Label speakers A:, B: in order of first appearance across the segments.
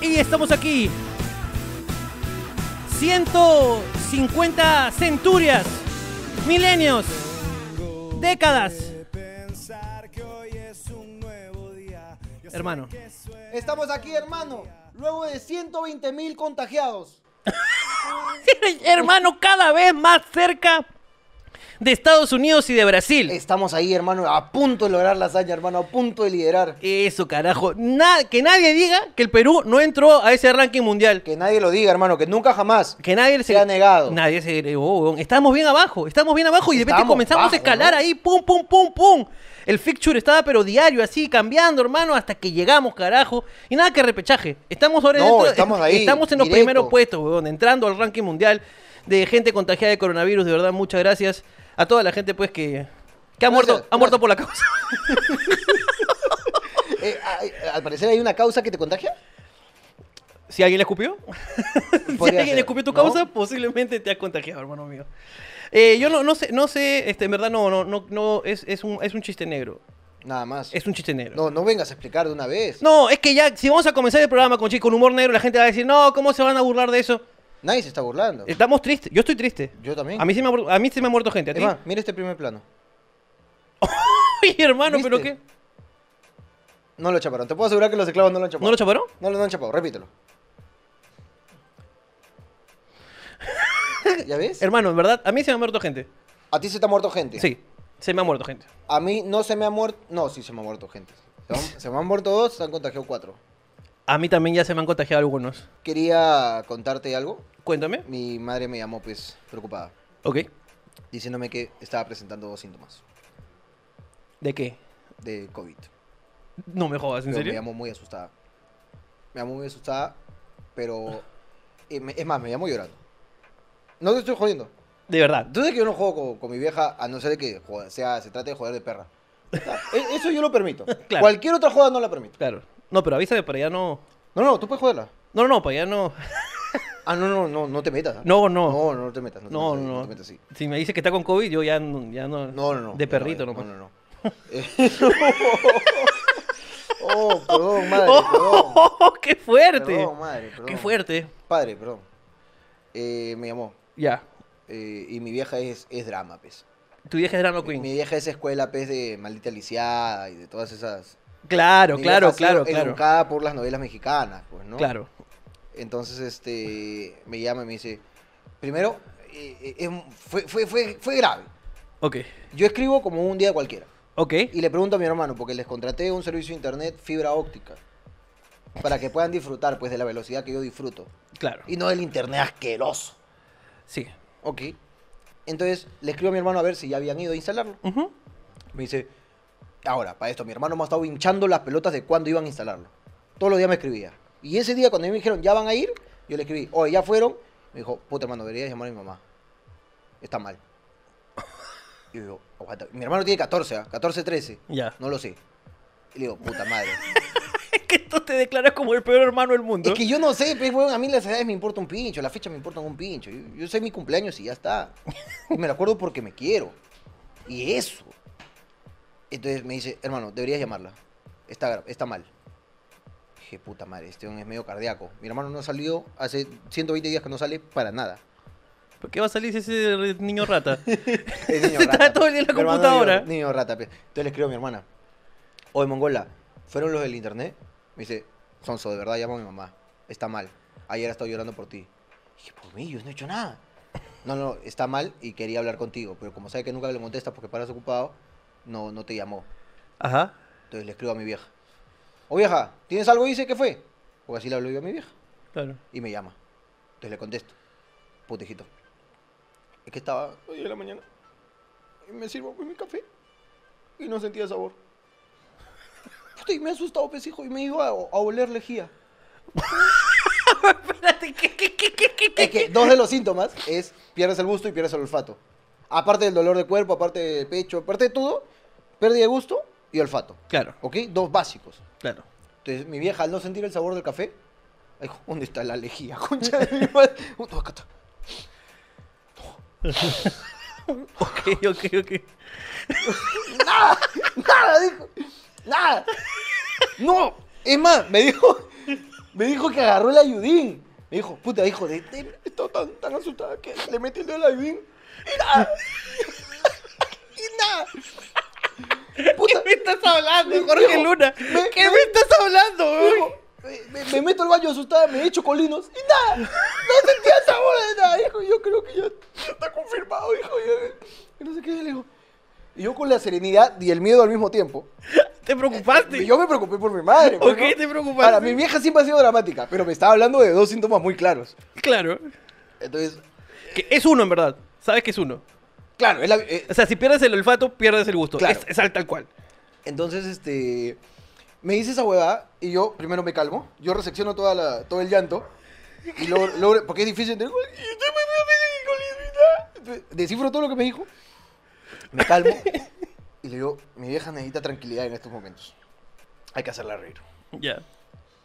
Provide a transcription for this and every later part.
A: Y estamos aquí. 150 centurias, milenios, décadas. Hermano,
B: Estamos aquí, hermano. Luego de 120 mil contagiados.
A: hermano, cada vez más cerca de Estados Unidos y de Brasil.
B: Estamos ahí, hermano, a punto de lograr la hazaña, hermano, a punto de liderar.
A: Eso, carajo. Na- que nadie diga que el Perú no entró a ese ranking mundial.
B: Que nadie lo diga, hermano, que nunca jamás.
A: Que nadie
B: Se ha negado.
A: Nadie se oh, weón. Estamos bien abajo, estamos bien abajo y de repente comenzamos
B: bajo,
A: a escalar
B: ¿no?
A: ahí, pum, pum, pum, pum. El fixture estaba pero diario, así, cambiando, hermano, hasta que llegamos, carajo. Y nada que repechaje. Estamos ahora
B: No,
A: dentro-
B: estamos ahí,
A: estamos en los
B: directo.
A: primeros puestos, weón, entrando al ranking mundial de gente contagiada de coronavirus. De verdad, muchas gracias a toda la gente, pues, que, que ha muerto, ha muerto por la causa.
B: Eh, ay, al parecer hay una causa que te contagia.
A: Si alguien le escupió, si
B: Podría
A: alguien
B: ser,
A: escupió tu
B: ¿no?
A: causa, posiblemente te has contagiado, hermano mío. Eh, yo no, no sé, no sé, este, en verdad no, no, no, no, es, es un, es un chiste negro.
B: Nada más.
A: Es un chiste negro.
B: No, no vengas a explicar de una vez.
A: No, es que ya, si vamos a comenzar el programa con, chi- con humor negro, la gente va a decir, no, ¿cómo se van a burlar de eso?
B: Nadie se está burlando.
A: Estamos tristes, yo estoy triste.
B: Yo también.
A: A mí, sí me ha, a mí sí me ha muerto gente, ¿a ti?
B: Es más, mira este primer plano.
A: Ay, hermano, ¿pero qué?
B: No lo chaparon. Te puedo asegurar que los esclavos no lo han chapado.
A: ¿No lo chaparon?
B: No lo han chapado, repítelo. ¿Ya ves?
A: Hermano, en verdad, a mí se me ha muerto gente.
B: A ti se te ha muerto gente.
A: Sí, se me ha muerto gente.
B: A mí no se me ha muerto. No, sí se me ha muerto gente. Se se me han muerto dos, se han contagiado cuatro.
A: A mí también ya se me han contagiado algunos.
B: Quería contarte algo.
A: Cuéntame.
B: Mi madre me llamó, pues, preocupada,
A: Ok.
B: diciéndome que estaba presentando dos síntomas
A: ¿De qué?
B: de COVID.
A: No me jodas, ¿en
B: Pero me
A: serio?
B: llamó muy asustada. Me llamó muy asustada, pero. eh, me- Es más, me llamó llorando. No te estoy jodiendo.
A: De verdad.
B: Tú sabes que yo no juego con, con mi vieja, a no ser de que joda- sea, se trate de joder de perra. E- Eso yo lo permito.
A: Claro.
B: Cualquier otra joda no la permito.
A: Claro. No, pero avísame para allá no.
B: No, no, tú puedes joderla.
A: No, no, no, para allá no.
B: Ah, no, no, no, no te metas.
A: No, no.
B: No, no, no te metas. No, te
A: No,
B: metas,
A: no.
B: te metas así.
A: Si me dice que está con COVID, yo ya no. Ya no,
B: No, no, no.
A: De perrito
B: no,
A: nomás.
B: No, no, no. Eh, oh, perdón, madre, perdón.
A: ¡Oh, qué fuerte!
B: Perdón, madre, perdón.
A: ¡Qué fuerte!
B: Padre, perdón. Eh, me llamó.
A: Ya.
B: eh, y mi vieja es, es drama, pues.
A: Tu vieja es Drama
B: Mi
A: Queen.
B: vieja es escuela, pues, de Maldita Lisiada y de todas esas...
A: Claro,
B: Mi
A: claro,
B: ha sido
A: claro, claro.
B: educada por las novelas mexicanas, pues, ¿no?
A: Claro.
B: Entonces, este, me llama y me dice, primero, eh, eh, fue, fue, fue, fue grave.
A: Ok.
B: Yo escribo como un día cualquiera.
A: Ok.
B: Y le pregunto a mi hermano, porque les contraté un servicio de internet fibra óptica. Para que puedan disfrutar, pues, de la velocidad que yo disfruto.
A: Claro.
B: Y no del internet asqueroso.
A: Sí.
B: Ok. Entonces, le escribo a mi hermano a ver si ya habían ido a instalarlo.
A: Ujú.
B: Me dice, ahora, para esto, mi hermano me ha estado hinchando las pelotas de cuándo iban a instalarlo. Todos los días me escribía. Y ese día, cuando me dijeron, ¿ya van a ir? Yo le escribí, oye, ¿ya fueron? Me dijo, puta hermano, deberías llamar a mi mamá. Está mal. Y yo digo, aguanta. Mi hermano tiene 14, ¿ah? 14, 13.
A: Ya.
B: No lo sé. Y le digo, puta madre.
A: Es que tú te declaras como el peor hermano del mundo.
B: es que yo no sé, pues, weón, a mí las edades me importa un pincho, las fechas me importan un pincho. Yo, yo sé mi cumpleaños y ya está. Y me lo acuerdo porque me quiero. Y eso. Entonces me dice, hermano, deberías llamarla. Está, está mal. Dije, puta madre, este hombre es medio cardíaco. Mi hermano no salió hace 120 días que no sale para nada.
A: ¿Por qué va a salir ese niño rata?
B: Es niño
A: Está
B: rata.
A: todo el día en la
B: Mi
A: computadora.
B: Niño, niño rata. Entonces le escribo a mi hermana. Oye, Mongola, ¿fueron los del internet? Me dice, Sonso, de verdad llamo a mi mamá. Está mal. Ayer ha estado llorando por ti. Dije, por mí, yo no he hecho nada. No, no, está mal y quería hablar contigo. Pero como sabe que nunca le contestas porque paras ocupado, no, no te llamó.
A: Ajá.
B: Entonces le escribo a mi vieja. O vieja, ¿tienes algo? Dice, ¿qué fue? Porque así le hablo yo a mi vieja.
A: Claro.
B: Y me llama. Entonces le contesto. Putejito. Es que estaba hoy de la mañana. Y me sirvo pues, mi café. Y no sentía sabor. Puta, y me he asustado, hijo. Y me iba a, a oler lejía.
A: Espérate, ¿qué, qué, qué, qué, qué,
B: Es que dos de los síntomas es pierdes el gusto y pierdes el olfato. Aparte del dolor de cuerpo, aparte del pecho, aparte de todo, pérdida de gusto y olfato.
A: Claro,
B: ¿Ok? Dos básicos.
A: claro.
B: Entonces, mi vieja, al no sentir el sabor del café, dijo, ¿dónde está la lejía, concha de mi madre? Uh, acá está.
A: Ok, ok, ok.
B: Nada, dijo. Nada. No. Es más, me dijo, Me dijo que agarró el ayudín. Me dijo, puta, hijo, de, tan, tan asustada que le metí el dedo al ayudín. Y nada. y nada. Puta,
A: ¿Qué me estás hablando, Jorge
B: dijo,
A: Luna?
B: me-
A: ¿Qué
B: me-
A: me estás hablando?
B: dijo, me, me- me meto al baño asustada, me echo colinos y nada. No sentía sabor de nada, hijo. Yo creo que ya, ya está confirmado, hijo. ya- no sé qué, le digo. Y yo con la serenidad y el miedo al mismo tiempo.
A: ¿Te preocupaste?
B: Yo me preocupé por mi madre. pues,
A: ¿Por
B: ¿no?
A: qué te preocupaste?
B: Ahora, mi vieja siempre ha sido dramática, pero me estaba hablando de dos síntomas muy claros.
A: Claro.
B: Entonces,
A: Que es uno, en verdad. Sabes que es uno.
B: Claro, es la- eh,
A: O sea, si pierdes el olfato, pierdes el gusto.
B: Claro.
A: Es, es al tal cual.
B: entonces, este, me dice esa huevada y yo primero me calmo, yo resecciono toda la, todo el llanto y luego, luego- porque es difícil entender, Descifro todo lo que me dijo, me calmo y le digo, mi vieja necesita tranquilidad en estos momentos. Hay que hacerla reír.
A: Ya.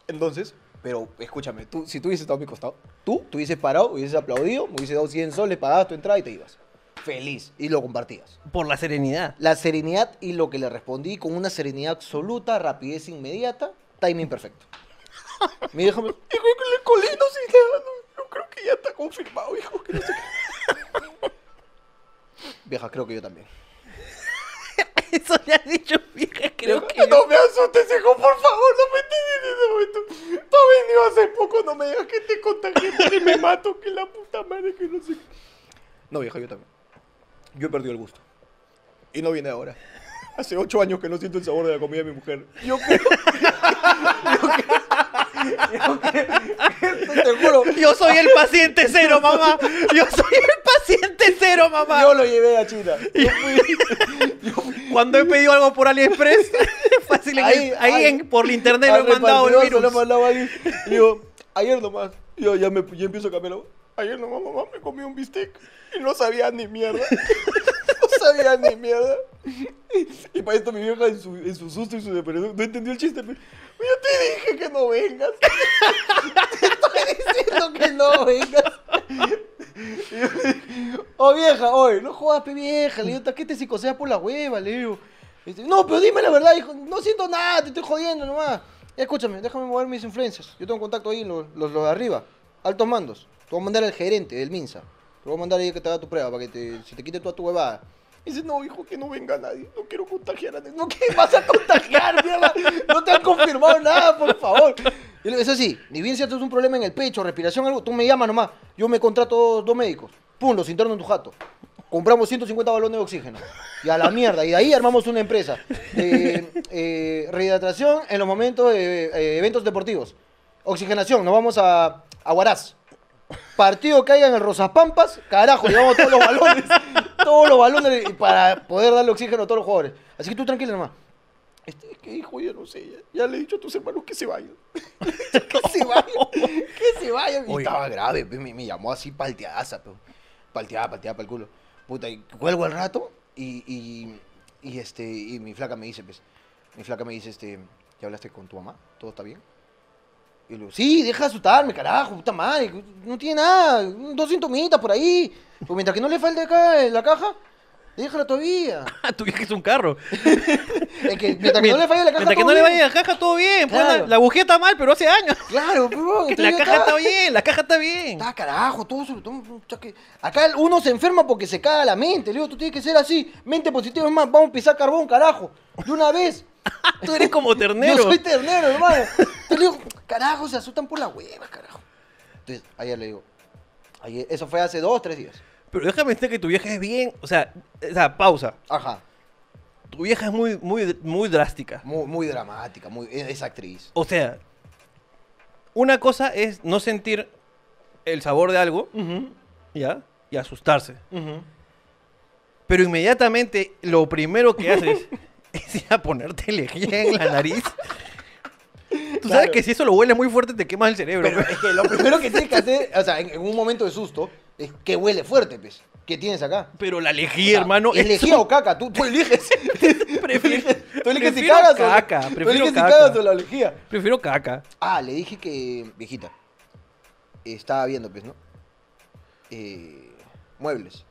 B: Entonces, pero escúchame, tú, si tú hubieses estado a mi costado, tú, tú hubieses parado, hubieses aplaudido, me hubieses dado 100 soles, pagabas tu entrada y te ibas. Feliz. Y lo compartías.
A: Por la serenidad.
B: La serenidad y lo que le respondí con una serenidad absoluta, rapidez inmediata, timing perfecto. Mi vieja me dijo, hijo, que le colino nada, no, yo creo que ya está confirmado, hijo, que no sé qué". Vieja, creo que yo también.
A: Eso le has dicho, vieja, creo
B: Vieja,
A: que yo-
B: No me asustes, hijo, por favor, no me entiendes en ese momento. Tú has venido hace poco, no me digas que te contagié porque me mato, que la puta madre, que no sé qué. No, vieja, yo también. Yo he perdido el gusto. Y no viene ahora. Hace ocho años que no siento el sabor de la comida de mi mujer. Yo creo. yo creo. yo creo- te juro.
A: Yo soy el paciente cero, mamá. Yo soy el paciente cero, mamá.
B: Yo lo llevé a China. Yo fui. yo fui
A: Cuando he pedido algo por AliExpress, fácil
B: Ahí,
A: el- ahí, en- por internet lo he mandado el virus.
B: lo he mandado ahí. Y digo, ayer nomás. Yo ya, me, ya empiezo a cambiarlo. Ayer nomás, mamá, me comí un bistec. Y no sabía ni mierda. no sabía ni mierda. Y, para esto mi vieja en su, en su susto y su depresión no entendió el chiste. pero, Yo te dije que no vengas. te estoy diciendo que no vengas. Oh vieja, oye, no jodas, pe vieja, le digo, ¿qué te psicoseas por la hueva? Le digo. Dice, no, pero dime la verdad, hijo, no siento nada, te estoy jodiendo nomás. Ya, escúchame, déjame mover mis influencias. Yo tengo contacto ahí, los, los, los de arriba, altos mandos. Te voy a mandar al gerente del Minsa. Te voy a mandar ahí que te haga tu prueba para que te, se te quite toda tu huevada. Dice, no, hijo, que no venga nadie. No quiero contagiar a nadie. No, ¿qué vas a contagiar, mierda? No te han confirmado nada, por favor. Y le digo, es así, ni bien si es un problema en el pecho, respiración, algo, tú me llamas nomás. Yo me contrato dos, dos médicos. Pum, los interno en tu jato. Compramos 150 balones de oxígeno. Y a la mierda. Y de ahí armamos una empresa. Eh, eh, rehidratación en los momentos de eh, eventos deportivos. Oxigenación, nos vamos a, a Huaraz. Partido que haya en el Rosapampas, carajo, llevamos todos los balones. todos los balones para poder darle oxígeno a todos los jugadores. Así que tú tranquila nomás. Este, es que hijo, ya no sé, ya, ya le he dicho a tus hermanos que se vayan. que se vayan, que se vayan. Y
A: Oye.
B: estaba grave, me, me llamó así palteaza, pe. palteada, palteada para el culo. Puta, y cuelgo al rato y, y, y, este, y mi flaca me dice, pues, mi flaca me dice, este, ¿ya hablaste con tu mamá? ¿Todo está bien? Y le sí, deja de asustarme, carajo, puta madre, no tiene nada, dos sintomitas por ahí. Pues mientras que no le falte acá la caja, déjala todavía.
A: Ah, tu vieja es un carro.
B: Es que mientras que no le falle la caja,
A: Mientras que le
B: bien.
A: vaya la caja, todo bien. pues, la, la bujía está mal, pero hace años.
B: Claro, pero
A: la
B: entonces ya
A: caja está bien, la caja está bien.
B: Está carajo, todo que- Acá uno se enferma porque se caga la mente. Le digo, tú tienes que ser así. Mente positiva, es más, vamos a pisar carbón, carajo. De una vez.
A: Tú eres como ternero.
B: Yo soy ternero, hermano. Entonces le digo, carajo, se asustan por la hueva, carajo. Entonces, ayer le digo, ayer, eso fue hace dos, tres días.
A: Pero déjame decir que tu vieja es bien. O sea, o sea, pausa.
B: Ajá.
A: Tu vieja es muy, muy, muy drástica.
B: Muy, muy dramática, muy, es actriz.
A: O sea, una cosa es no sentir el sabor de algo, ¿ya? Y asustarse. Pero inmediatamente lo primero que haces es ir a ponerte lejía en la nariz. Tú sabes
B: Claro.
A: que si eso lo hueles muy fuerte te quemas el cerebro.
B: Pero es que lo primero que tienes que hacer, o sea, en, en un momento de susto, es que huele fuerte, pues. ¿Qué tienes acá?
A: Pero la
B: O sea,
A: hermano,
B: ¿Es
A: es
B: lejía
A: un-
B: o caca? Tú, tú eliges.
A: Prefiero-
B: tú eliges si cagas o-
A: caca,
B: tú
A: prefiero
B: eliges si
A: caca.
B: cagas o la.
A: Prefiero caca.
B: Ah, le dije que, viejita, estaba viendo, pues, ¿no? Eh, muebles.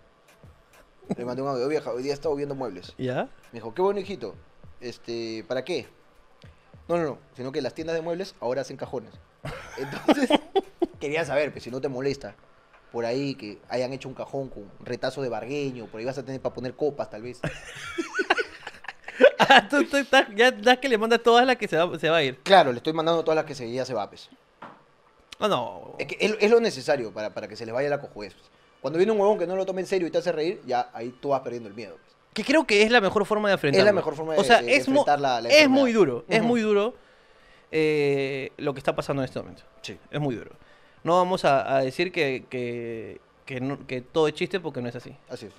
B: Le mandé un audio, vieja, hoy día he estado viendo muebles.
A: ¿Ya?
B: Me dijo, qué bueno, hijito. Este, ¿para qué? No, no, no. Sino que las tiendas de muebles ahora hacen cajones. Entonces, quería saber, pues si no te molesta. Por ahí que hayan hecho un cajón con retazo de bargueño. Por ahí vas a tener para poner copas, tal vez.
A: Ah, tú, tú estás- ya das que le mandas todas las que se va, se va a ir.
B: Claro, le estoy mandando todas las que se, ya se va, pues.
A: No, no.
B: Es, que es, es lo necesario para, para que se les vaya la cojuez. pues. Cuando viene un huevón que no lo tome en serio y te hace reír, ya ahí tú vas perdiendo el miedo. pues.
A: Que creo que es la mejor forma de enfrentarlo.
B: Es la mejor forma de-
A: O sea,
B: de- de
A: es, mu-
B: enfrentar la- la
A: es muy duro. Es muy duro eh, lo que está pasando en este momento.
B: Sí.
A: Es muy duro. No vamos a, a decir que, que, que no- que todo es chiste porque no es así.
B: Así es.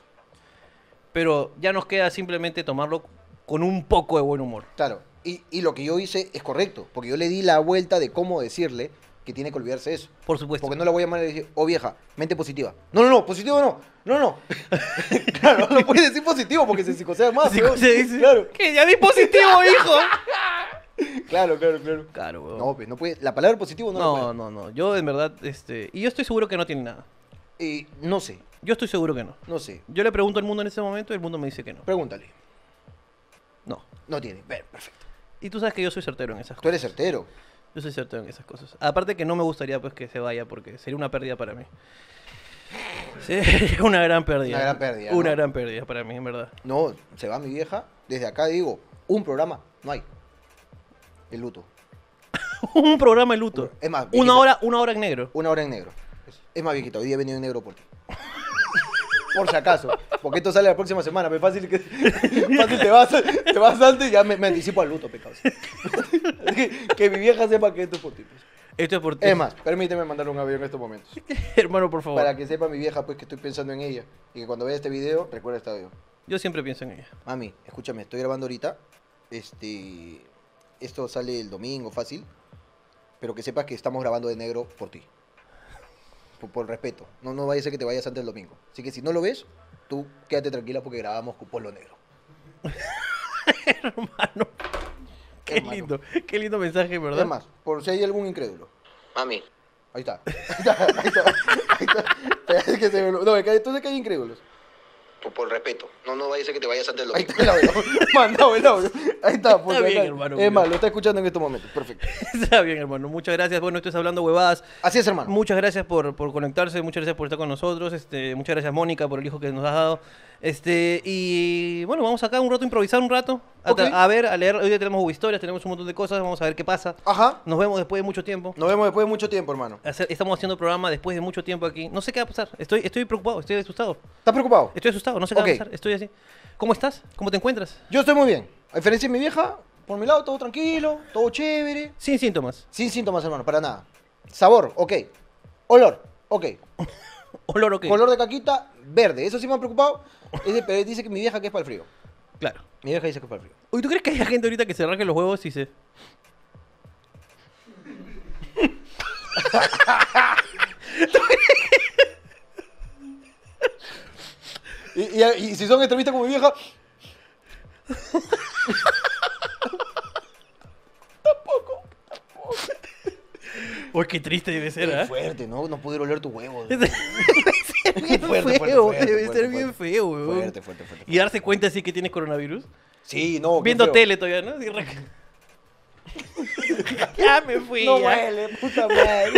A: Pero ya nos queda simplemente tomarlo con un poco de buen humor.
B: Claro. Y, y lo que yo hice es correcto. Porque yo le di la vuelta de cómo decirle que tiene que olvidarse eso.
A: Por supuesto.
B: Porque no la voy a llamar y decir, oh vieja, mente positiva. No, no, no, positivo no. No, no. claro, no puedes decir positivo porque se psicosea más.
A: Sí,
B: weón.
A: se dice,
B: Claro,
A: Que ya di positivo, hijo.
B: claro, claro, claro.
A: Claro, weón.
B: No, pues no puede. La palabra positivo no, la
A: No,
B: puede.
A: no, no. Yo en verdad, este. Y yo estoy seguro que no tiene nada.
B: Eh, no sé,
A: Yo estoy seguro que no.
B: no sé.
A: Yo le pregunto al mundo en ese momento y el mundo me dice que no.
B: Pregúntale.
A: No.
B: No tiene. Ver, perfecto.
A: Y tú sabes que yo soy certero en esas
B: Tú
A: cosas.
B: eres certero.
A: Yo soy certero en esas cosas. Aparte que no me gustaría pues que se vaya porque sería una pérdida para mí. Sería una gran pérdida.
B: Una gran pérdida,
A: Una
B: ¿no?
A: gran pérdida para mí, en verdad.
B: No, se va mi vieja. Desde acá digo, un programa, no hay. El luto.
A: un programa de luto.
B: Es más,
A: una hora, una hora en negro.
B: Una hora en negro. Es- más viejito, hoy día he venido en negro por ti. Por si acaso. Porque esto sale la próxima semana, pero fácil que fácil te vas, te vas antes y ya me, me anticipo al luto, pecado. que, que mi vieja sepa que esto es por ti. pues.
A: Esto es por ti.
B: Es más, permíteme mandar un avión en estos momentos.
A: Hermano, por favor.
B: Para que sepa mi vieja pues que estoy pensando en ella. Y que cuando vea este video, recuerda este audio.
A: Yo siempre pienso en ella.
B: Mami, escúchame, estoy grabando ahorita. Este. Esto sale el domingo, fácil. Pero que sepas que estamos grabando de negro por ti. Por, por respeto. No, no vaya a ser que te vayas antes del domingo. Así que si no lo ves, tú quédate tranquila porque grabamos con polo negro.
A: Hermano. Qué
B: Hermano.
A: lindo. Qué lindo mensaje, ¿verdad?
B: Es más, por si hay algún incrédulo. Mami. Ahí está. Ahí está. Ahí está. Ahí está. Lo- No, entonces que hay incrédulos. Por, por respeto. No, no vaya a ser que te vayas antes del domingo. Ahí está el audio. Mandado el audio. Ahí está. por
A: Está bien, hermano,
B: Es más, lo está escuchando en estos momentos. Perfecto.
A: Está bien, hermano. Muchas gracias. Bueno, esto es Hablando Huevadas.
B: Así es, hermano.
A: Muchas gracias por, por conectarse, muchas gracias por estar con nosotros, este, muchas gracias Mónica por el hijo que nos has dado. Este, y bueno, vamos acá un rato a improvisar un rato, a,
B: Ok.
A: a ver, a leer, hoy día tenemos historias, tenemos un montón de cosas, vamos a ver qué pasa.
B: Ajá.
A: Nos vemos después de mucho tiempo.
B: Nos vemos después de mucho tiempo, hermano.
A: Hacer- estamos haciendo programa después de mucho tiempo aquí. No sé qué va a pasar. Estoy, estoy preocupado, estoy asustado.
B: ¿Estás preocupado?
A: Estoy asustado, no sé qué
B: Ok.
A: va a pasar. Estoy así. ¿Cómo estás? ¿Cómo te encuentras?
B: Yo estoy muy bien. A diferencia de mi vieja, por mi lado todo tranquilo, todo chévere.
A: Sin síntomas.
B: Sin síntomas, hermano, para nada. Sabor, ok. Olor, ok.
A: Olor ok.
B: Color de caquita, verde. Eso sí me ha preocupado. Es de- pero dice que mi vieja que es para el frío.
A: Claro.
B: Mi vieja dice que es para el frío.
A: Uy, ¿tú crees que hay gente ahorita que se arranque los huevos y se...
B: Y, y- y si son entrevistas con mi vieja,
A: Uy, qué triste debe ser,
B: es
A: ¿ah?
B: fuerte, ¿no? No poder oler tu huevo.
A: Ser bien
B: Fuerte,
A: feo,
B: fuerte,
A: debe
B: fuerte,
A: ser bien feo, weón.
B: Fuerte, fuerte, fuerte.
A: Y darse cuenta así que tienes coronavirus.
B: Sí, no. qué
A: Viendo tele todavía, ¿no? Re- ya me fui.
B: No
A: ya.
B: huele, puta madre.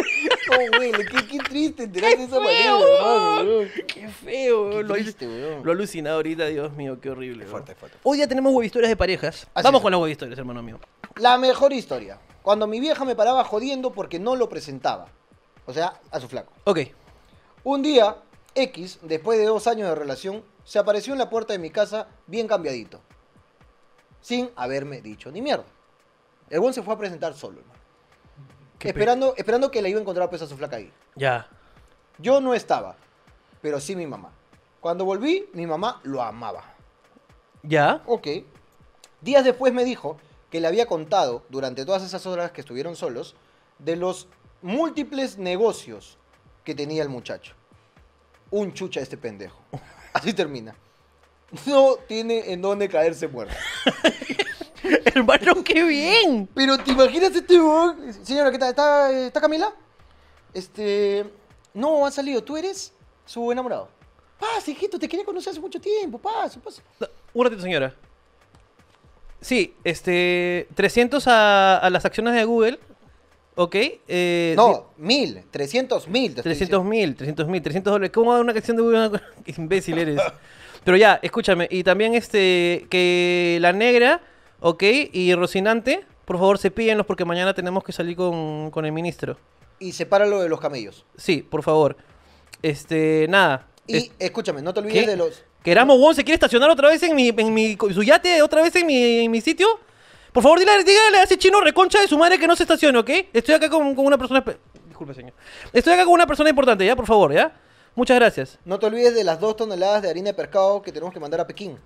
B: No huele. Qué, qué triste enterarse de esa
A: Qué
B: manera, hermano.
A: Qué feo,
B: Qué.
A: Lo,
B: triste, weón.
A: lo alucinado ahorita, Dios mío, qué horrible. weón.
B: Fuerte, fuerte.
A: Hoy ya tenemos historias de parejas.
B: Así
A: Vamos
B: es.
A: con las historias, hermano mío.
B: La mejor historia. Cuando mi vieja me paraba jodiendo porque no lo presentaba. O sea, a su flaco.
A: Ok.
B: Un día, X, después de dos años de relación, se apareció en la puerta de mi casa bien cambiadito. Sin haberme dicho ni mierda. El buen se fue a presentar solo, hermano. Esperando, esperando que la iba a encontrar pues a su flaca ahí.
A: Ya.
B: Yo no estaba, pero sí mi mamá. Cuando volví, mi mamá lo amaba.
A: Ya.
B: Ok. Días después me dijo que le había contado, durante todas esas horas que estuvieron solos, de los múltiples negocios que tenía el muchacho. Un chucha este pendejo. Así termina. No tiene en dónde caerse muerto.
A: hermano, qué bien.
B: Pero te imaginas este huevón? Señora, ¿qué tal? ¿Está, ¿Está Camila? Este. No, ha salido. ¿Tú eres su enamorado? Pasa, hijito, te quería conocer hace mucho tiempo. Pasa, pasa.
A: Un ratito, señora. Sí, este. 300 a, a las acciones de Google. ¿Ok? Eh,
B: No, mil, trescientos mil. te estoy
A: 300 mil, 300 mil, 300 dólares. ¿Cómo va una canción de? Qué imbécil eres. Pero ya, escúchame. Y también este. Que la negra, ¿ok? Y Rocinante, por favor, cepíllenlos porque mañana tenemos que salir con, con el ministro.
B: Y sepáralo de los camellos.
A: Sí, por favor. Este. Nada.
B: Y
A: Es-
B: escúchame, no te olvides
A: ¿Qué?
B: de los.
A: Que Erasmo Won se quiere estacionar otra vez en mi, en mi su yate, otra vez en mi, en mi sitio. Por favor, dígale, dígale a ese chino reconcha de su madre que no se estacione, ¿ok? Estoy acá con, con una persona... Disculpe, señor. Estoy acá con una persona importante, ¿ya? Por favor, ¿ya? Muchas gracias.
B: No te olvides de las dos toneladas de harina de pescado que tenemos que mandar a Pekín.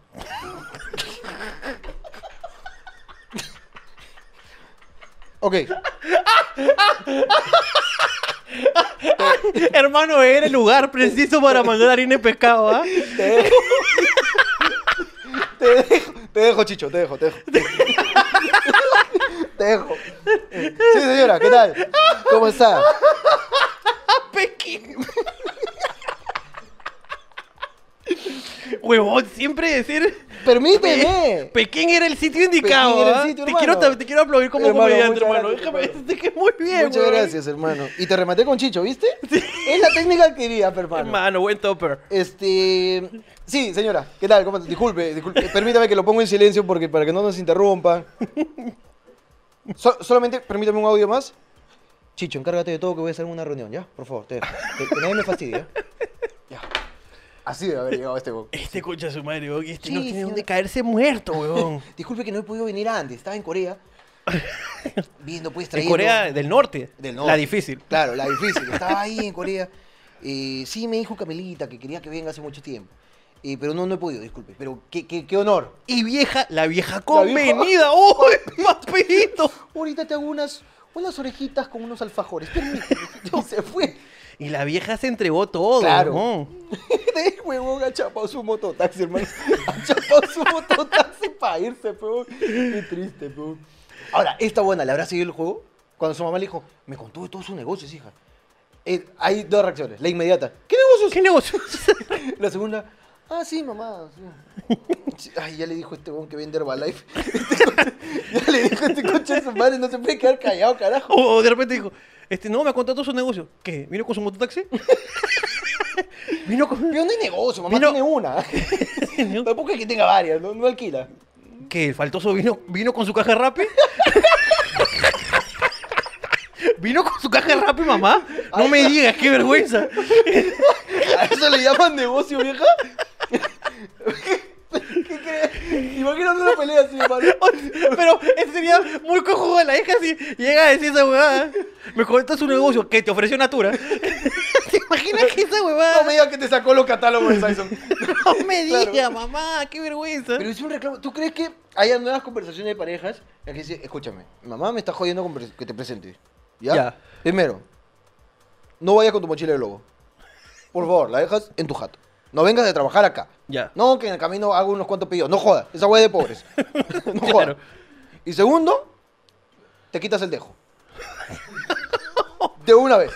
B: Ok,
A: Hermano, era el lugar preciso para mandar harina de pescado, ¿ah?
B: te dejo. te dejo, te dejo, Chicho, te dejo, te dejo. Te. Sí, señora, ¿qué tal? ¿Cómo está?
A: Pekín. Huevón, siempre decir...
B: Permíteme.
A: Pekín era el sitio indicado,
B: Pekín era el
A: ¿ah? te, quiero, te quiero aplaudir como
B: Hermano,
A: comediante, hermano.
B: gracias,
A: Déjame
B: hermano.
A: que muy bien,
B: Muchas gracias, hermano. Y te rematé con Chicho, ¿viste? Es la técnica que quería, hermano.
A: Hermano, buen topper.
B: Este. Sí, señora, ¿qué tal? ¿Cómo- Disculpe, disculpe. Permítame que lo ponga en silencio porque para que no nos interrumpa. So- solamente, permítame un audio más. Chicho, encárgate de todo que voy a hacer en una reunión, ¿ya? Por favor, te. Que, que nadie me fastidie, ¿ya? Ya. Así debe haber llegado este weón.
A: Este concha de su madre, weón. Este
B: Sí,
A: no tiene donde caerse muerto, weón.
B: Disculpe que no he podido venir antes. Estaba en Corea. Viendo, pues,
A: en
B: trayendo...
A: Corea del Norte.
B: Del
A: La
B: norte.
A: difícil.
B: Claro, la difícil. Estaba ahí en Corea. Eh, sí, me dijo Camelita que quería que venga hace mucho tiempo. Eh, pero no, no he podido, disculpe. Pero qué, qué, qué honor.
A: Y vieja, la vieja convenida. ¡Uy, papito!
B: Ahorita te hago unas, unas orejitas con unos alfajores. Y se fue.
A: Y la vieja se entregó todo,
B: Claro.
A: weón.
B: De huevón ha chapado su mototaxi, hermano. Ha chapado su mototaxi para irse, weón. Qué triste, weón. Ahora, esta buena, ¿le habrá seguido el juego? Cuando su mamá le dijo, me contó de todos sus negocios, hija. Eh, hay dos reacciones. La inmediata, ¿qué negocios?
A: ¿Qué negocio?
B: La segunda, ah, sí, mamá. sí". Sí, Ay, ya le dijo este weón que vende Herbalife. Ya le dijo este coche a su madre, no se puede quedar callado, carajo.
A: o, o de repente dijo, este, no, me ha contado todo su negocio. ¿Qué? ¿Vino con su mototaxi? ¿Vino con...?
B: Pero no hay negocio, mamá
A: Vino-
B: tiene una. Tampoco es que tenga varias, no, no alquila.
A: ¿Qué? ¿El faltoso vino, vino con su caja Rappi? ¿Vino con su caja Rappi, mamá? No me digas, qué vergüenza.
B: ¿A eso le llaman negocio, vieja? ¿Qué crees? Imagínate una pelea así, hermano.
A: Pero ese sería muy cojudo de la hija si llega a decir esa huevada. Me cuenta su negocio que te ofreció Natura. ¿Te imaginas que esa
B: No
A: huevada?
B: me digas que te sacó los catálogos de Samsung.
A: No me
B: Claro.
A: digas, mamá, qué vergüenza.
B: Pero es un reclamo. ¿Tú crees que haya nuevas conversaciones de parejas? En que dice, escúchame, mamá me está jodiendo con que te presente. ¿Ya?
A: Ya.
B: Primero, no vayas con tu mochila de lobo. Por favor, la dejas en tu jato. No vengas de trabajar acá.
A: Ya.
B: No, que en el camino hago unos cuantos pedidos. No jodas, esa hueá es de pobres. no jodas.
A: Claro.
B: Y segundo, te quitas el dejo. De una vez.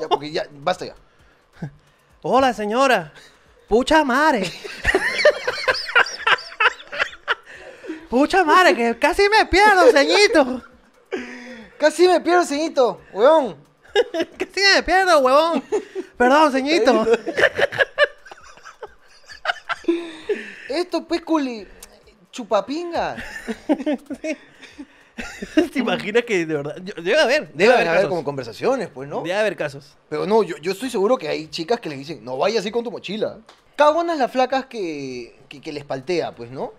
B: Ya, porque ya, basta ya.
A: Hola, señora. Pucha madre. Pucha madre, que casi me pierdo, ceñito.
B: Casi me pierdo, ceñito, weón.
A: Casi me pierdo, huevón. Perdón, ceñito.
B: Esto, pues, culi. Chupapinga.
A: ¿Te imaginas que de verdad? Debe haber, debe, haber,
B: haber
A: casos.
B: como conversaciones, pues, ¿no?
A: Debe haber casos.
B: Pero no, yo, yo estoy seguro que hay chicas que les dicen, no vayas así con tu mochila. Cagonas las flacas que, que, que les paltea, pues, ¿no?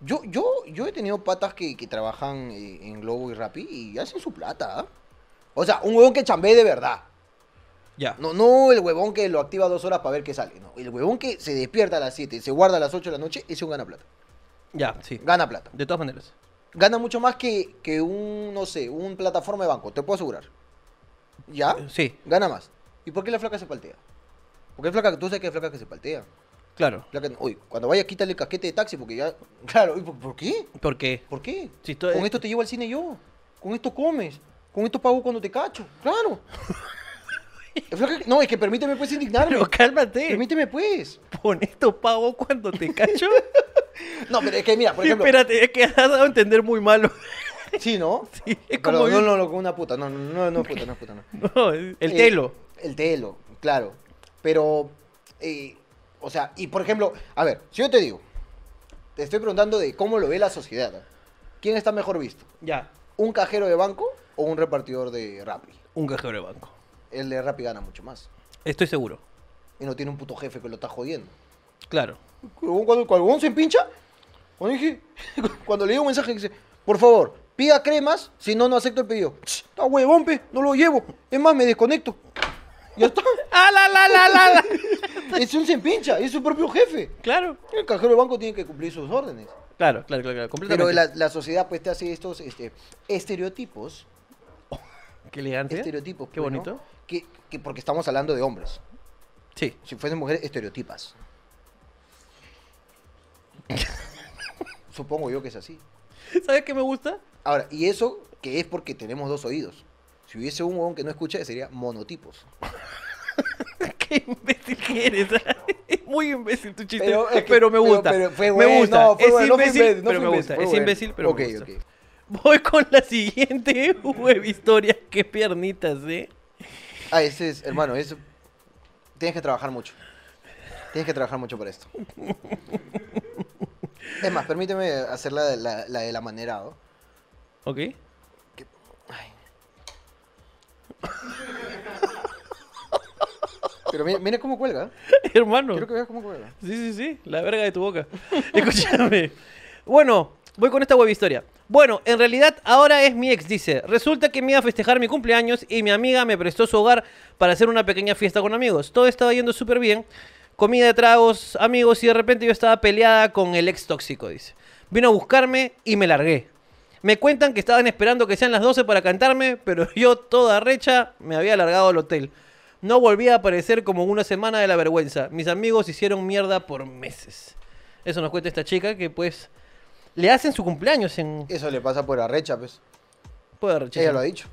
B: Yo, yo, yo he tenido patas que, que trabajan eh, en Globo y Rappi y hacen su plata, ¿ah? O sea, un huevón que chambee de verdad.
A: Ya.
B: No, no el huevón que lo activa dos horas para ver qué sale, no. El huevón que se despierta a las 7 y se guarda a las 8 de la noche, ese un gana plata.
A: Ya, sí.
B: Gana plata.
A: De todas maneras.
B: Gana mucho más que, que un, no sé, un plataforma de banco, te puedo asegurar. ¿Ya?
A: Sí,
B: Gana más. ¿Y por qué la flaca se paltea? Porque hay flaca, tú sabes que hay flaca que se paltea.
A: claro.
B: Flaca, uy, cuando vaya quítale el casquete de taxi porque ya... Claro, ¿y por, por qué?
A: ¿Por qué?
B: ¿Por qué?
A: Si
B: Con esto te llevo al cine yo. Con esto comes. Con esto pago cuando te cacho. Claro. No, es que permíteme pues indignarme.
A: Pero cálmate.
B: Permíteme pues.
A: Pon esto pago cuando te cacho.
B: No, pero es que mira, por
A: Sí,
B: ejemplo.
A: espérate, es que has dado a entender muy malo.
B: Sí, ¿no?
A: Sí, es
B: Pero
A: como...
B: no, no, no, con una puta. No, no, no, no es puta, no es puta, no.
A: No, el
B: Eh,
A: telo.
B: El telo, claro. Pero, eh, o sea, y por ejemplo, a ver, si yo te digo, te estoy preguntando de cómo lo ve la sociedad. ¿eh? ¿Quién está mejor visto?
A: Ya.
B: ¿Un cajero de banco o un repartidor de Rappi?
A: Un cajero de banco.
B: El de Rappi gana mucho más.
A: Estoy seguro.
B: Y no tiene un puto jefe que lo está jodiendo.
A: Claro.
B: Cuando, cuando, se empincha, cuando, dije, cuando le digo un mensaje dice, por favor, pida cremas, si no, no acepto el pedido. Está huevón, pe, no lo llevo. Es más, me desconecto. Ya está.
A: ¡Ah, la, la, la, la! la!
B: Es un se empincha, es su propio jefe.
A: Claro.
B: El cajero de banco tiene que cumplir sus órdenes.
A: Claro, claro, claro, claro. Completamente.
B: Pero la, la sociedad pues te hace estos este, estereotipos.
A: Qué elegante.
B: Estereotipos.
A: Qué
B: pues, ¿no?
A: bonito.
B: Que, que porque estamos hablando de hombres.
A: Sí.
B: Si fuesen mujeres, estereotipas. Supongo yo que es así.
A: ¿Sabes qué me gusta?
B: Ahora, y eso que es porque tenemos dos oídos. Si hubiese un huevón que no escucha, sería monotipos.
A: Qué imbécil que eres. Es muy imbécil tu chiste.
B: Pero
A: Pero,
B: es que-
A: me
B: pero-
A: gusta.
B: pero fue
A: me
B: bueno,
A: gusta.
B: no, fue
A: es
B: bueno, no fue
A: imbécil,
B: imbécil, no
A: pero
B: fue
A: me
B: imbécil,
A: gusta. Es imbécil, pero
B: Ok,
A: me gusta.
B: ok.
A: Voy con la siguiente web historia. Qué piernitas, ¿eh?
B: Ah, ese es, hermano, eso. Tienes que trabajar mucho. Tienes que trabajar mucho para esto. Es más, permíteme hacer la, de- la, la del amanerado.
A: ¿Ok?
B: Ay. Pero mire cómo cuelga.
A: Hermano.
B: Quiero que veas cómo cuelga.
A: Sí, sí, sí, la verga de tu boca. Escúchame. Bueno, voy con esta web historia. Bueno, en realidad ahora es mi ex, dice. Resulta que me iba a festejar mi cumpleaños y mi amiga me prestó su hogar para hacer una pequeña fiesta con amigos. Todo estaba yendo súper bien. Comida tragos, amigos y de repente yo estaba peleada con el ex tóxico, dice. Vino a buscarme y me largué. Me cuentan que estaban esperando que sean las 12 para cantarme, pero yo toda recha me había largado al hotel. No volví a aparecer como una semana de la vergüenza. Mis amigos hicieron mierda por meses. Eso nos cuenta esta chica que pues le hacen su cumpleaños en...
B: Eso le pasa por arrecha, pues.
A: Puede rechazar.
B: Ella lo ha dicho.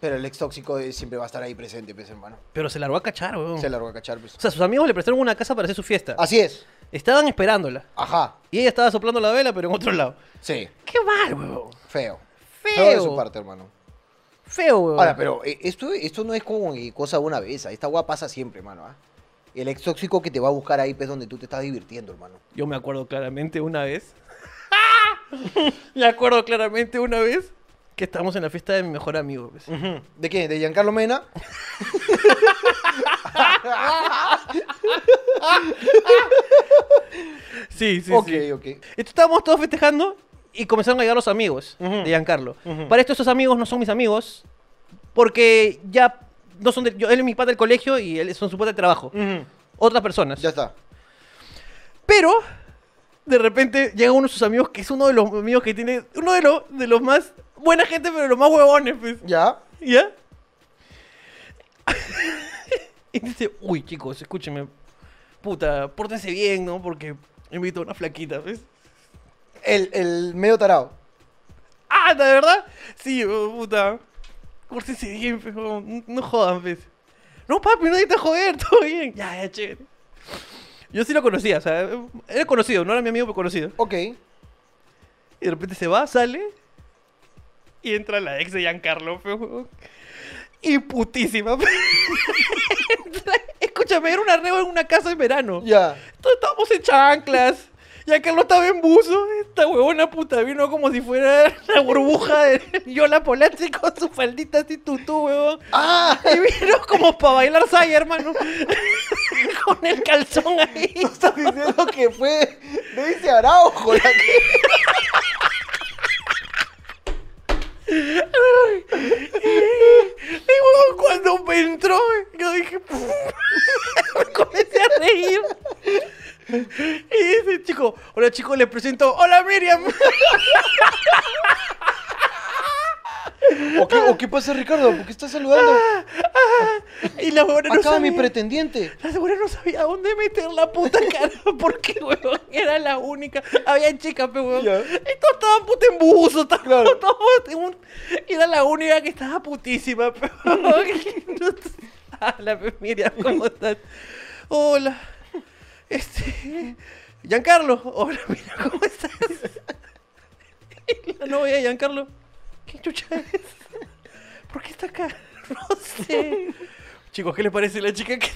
B: Pero el ex tóxico eh, siempre va a estar ahí presente, pues, hermano.
A: Pero se largó a cachar, weón.
B: Se largó a cachar, pues.
A: O sea, sus amigos le prestaron una casa para hacer su fiesta.
B: Así es.
A: Estaban esperándola.
B: Ajá.
A: Y ella estaba soplando la vela, pero en otro lado.
B: Sí.
A: Qué mal, weón.
B: Feo.
A: Feo.
B: de su parte, hermano.
A: Feo, weón.
B: Ahora, pero eh, esto, esto no es como eh, cosa de una vez. Esta guapa pasa siempre, hermano. ¿ah? El ex tóxico que te va a buscar ahí, pues, donde tú te estás divirtiendo, hermano.
A: Yo me acuerdo claramente una vez. me acuerdo claramente una vez que estábamos en la fiesta de mi mejor amigo. pues.
B: ¿De qué? ¿De Giancarlo Mena?
A: Sí, sí,
B: ok,
A: sí.
B: ok.
A: Entonces estábamos todos festejando y comenzaron a llegar los amigos de Giancarlo.
B: Ujú.
A: Para esto, estos amigos no son mis amigos porque ya no son de, yo, él es mi padre del colegio y él son su padre del trabajo. Otras personas.
B: Ya está.
A: Pero de repente llega uno de sus amigos que es uno de los amigos que tiene uno de los de los más buena gente, pero de los más huevones, pues.
B: Ya.
A: ¿Ya? y dice, uy, chicos, escúchenme. Puta, pórtense bien, ¿no? Porque invito a una flaquita, ¿ves?
B: El, el medio tarado.
A: Ah, ¿de verdad? Sí, oh, puta. Pórtense bien, pues, oh, no, jodan, pues. No, papi, nadie te joder, todo bien. Ya, ya, chévere. Yo sí lo conocía, o sea, era conocido, no era mi amigo, pero conocido.
B: Ok.
A: Y de repente se va, sale. Y entra la ex de Giancarlo, pe, huevón. Y putísima. Entra- Escúchame, era un arreo en una casa en verano.
B: Ya.
A: Todos estábamos en chanclas. Giancarlo estaba en buzo. Esta huevona puta vino como si fuera la burbuja de Yola Polazzi con su faldita así tutú, huevón.
B: ¡Ah!
A: Y vino como para bailar saya, hermano. con el calzón ahí.
B: Estás diciendo que fue Daisy Araujo la que...
A: Y cuando me entró, yo dije, me comencé a reír. Y dice, chico, hola chicos, les presento, hola Miriam.
B: ¿O qué, o qué pasa, Ricardo? ¿Por qué estás saludando?
A: Y la no
B: mi
A: sabía,
B: pretendiente.
A: la huevona no sabía dónde meter la puta cara, porque, huevón, era la única. Había chicas, pe, huevón.
B: Ya.
A: Y todos estaban puta en buzo, estaban
B: Claro.
A: en un- era la única que estaba putísima, pe, huevón. Hola, Miriam, ¿cómo estás? Hola. Este, Giancarlo, hola, mira, ¿cómo estás? La novia de Giancarlo, ¿qué chucha es? ¿Por qué está acá? No sé. Chicos, ¿qué les parece la chica que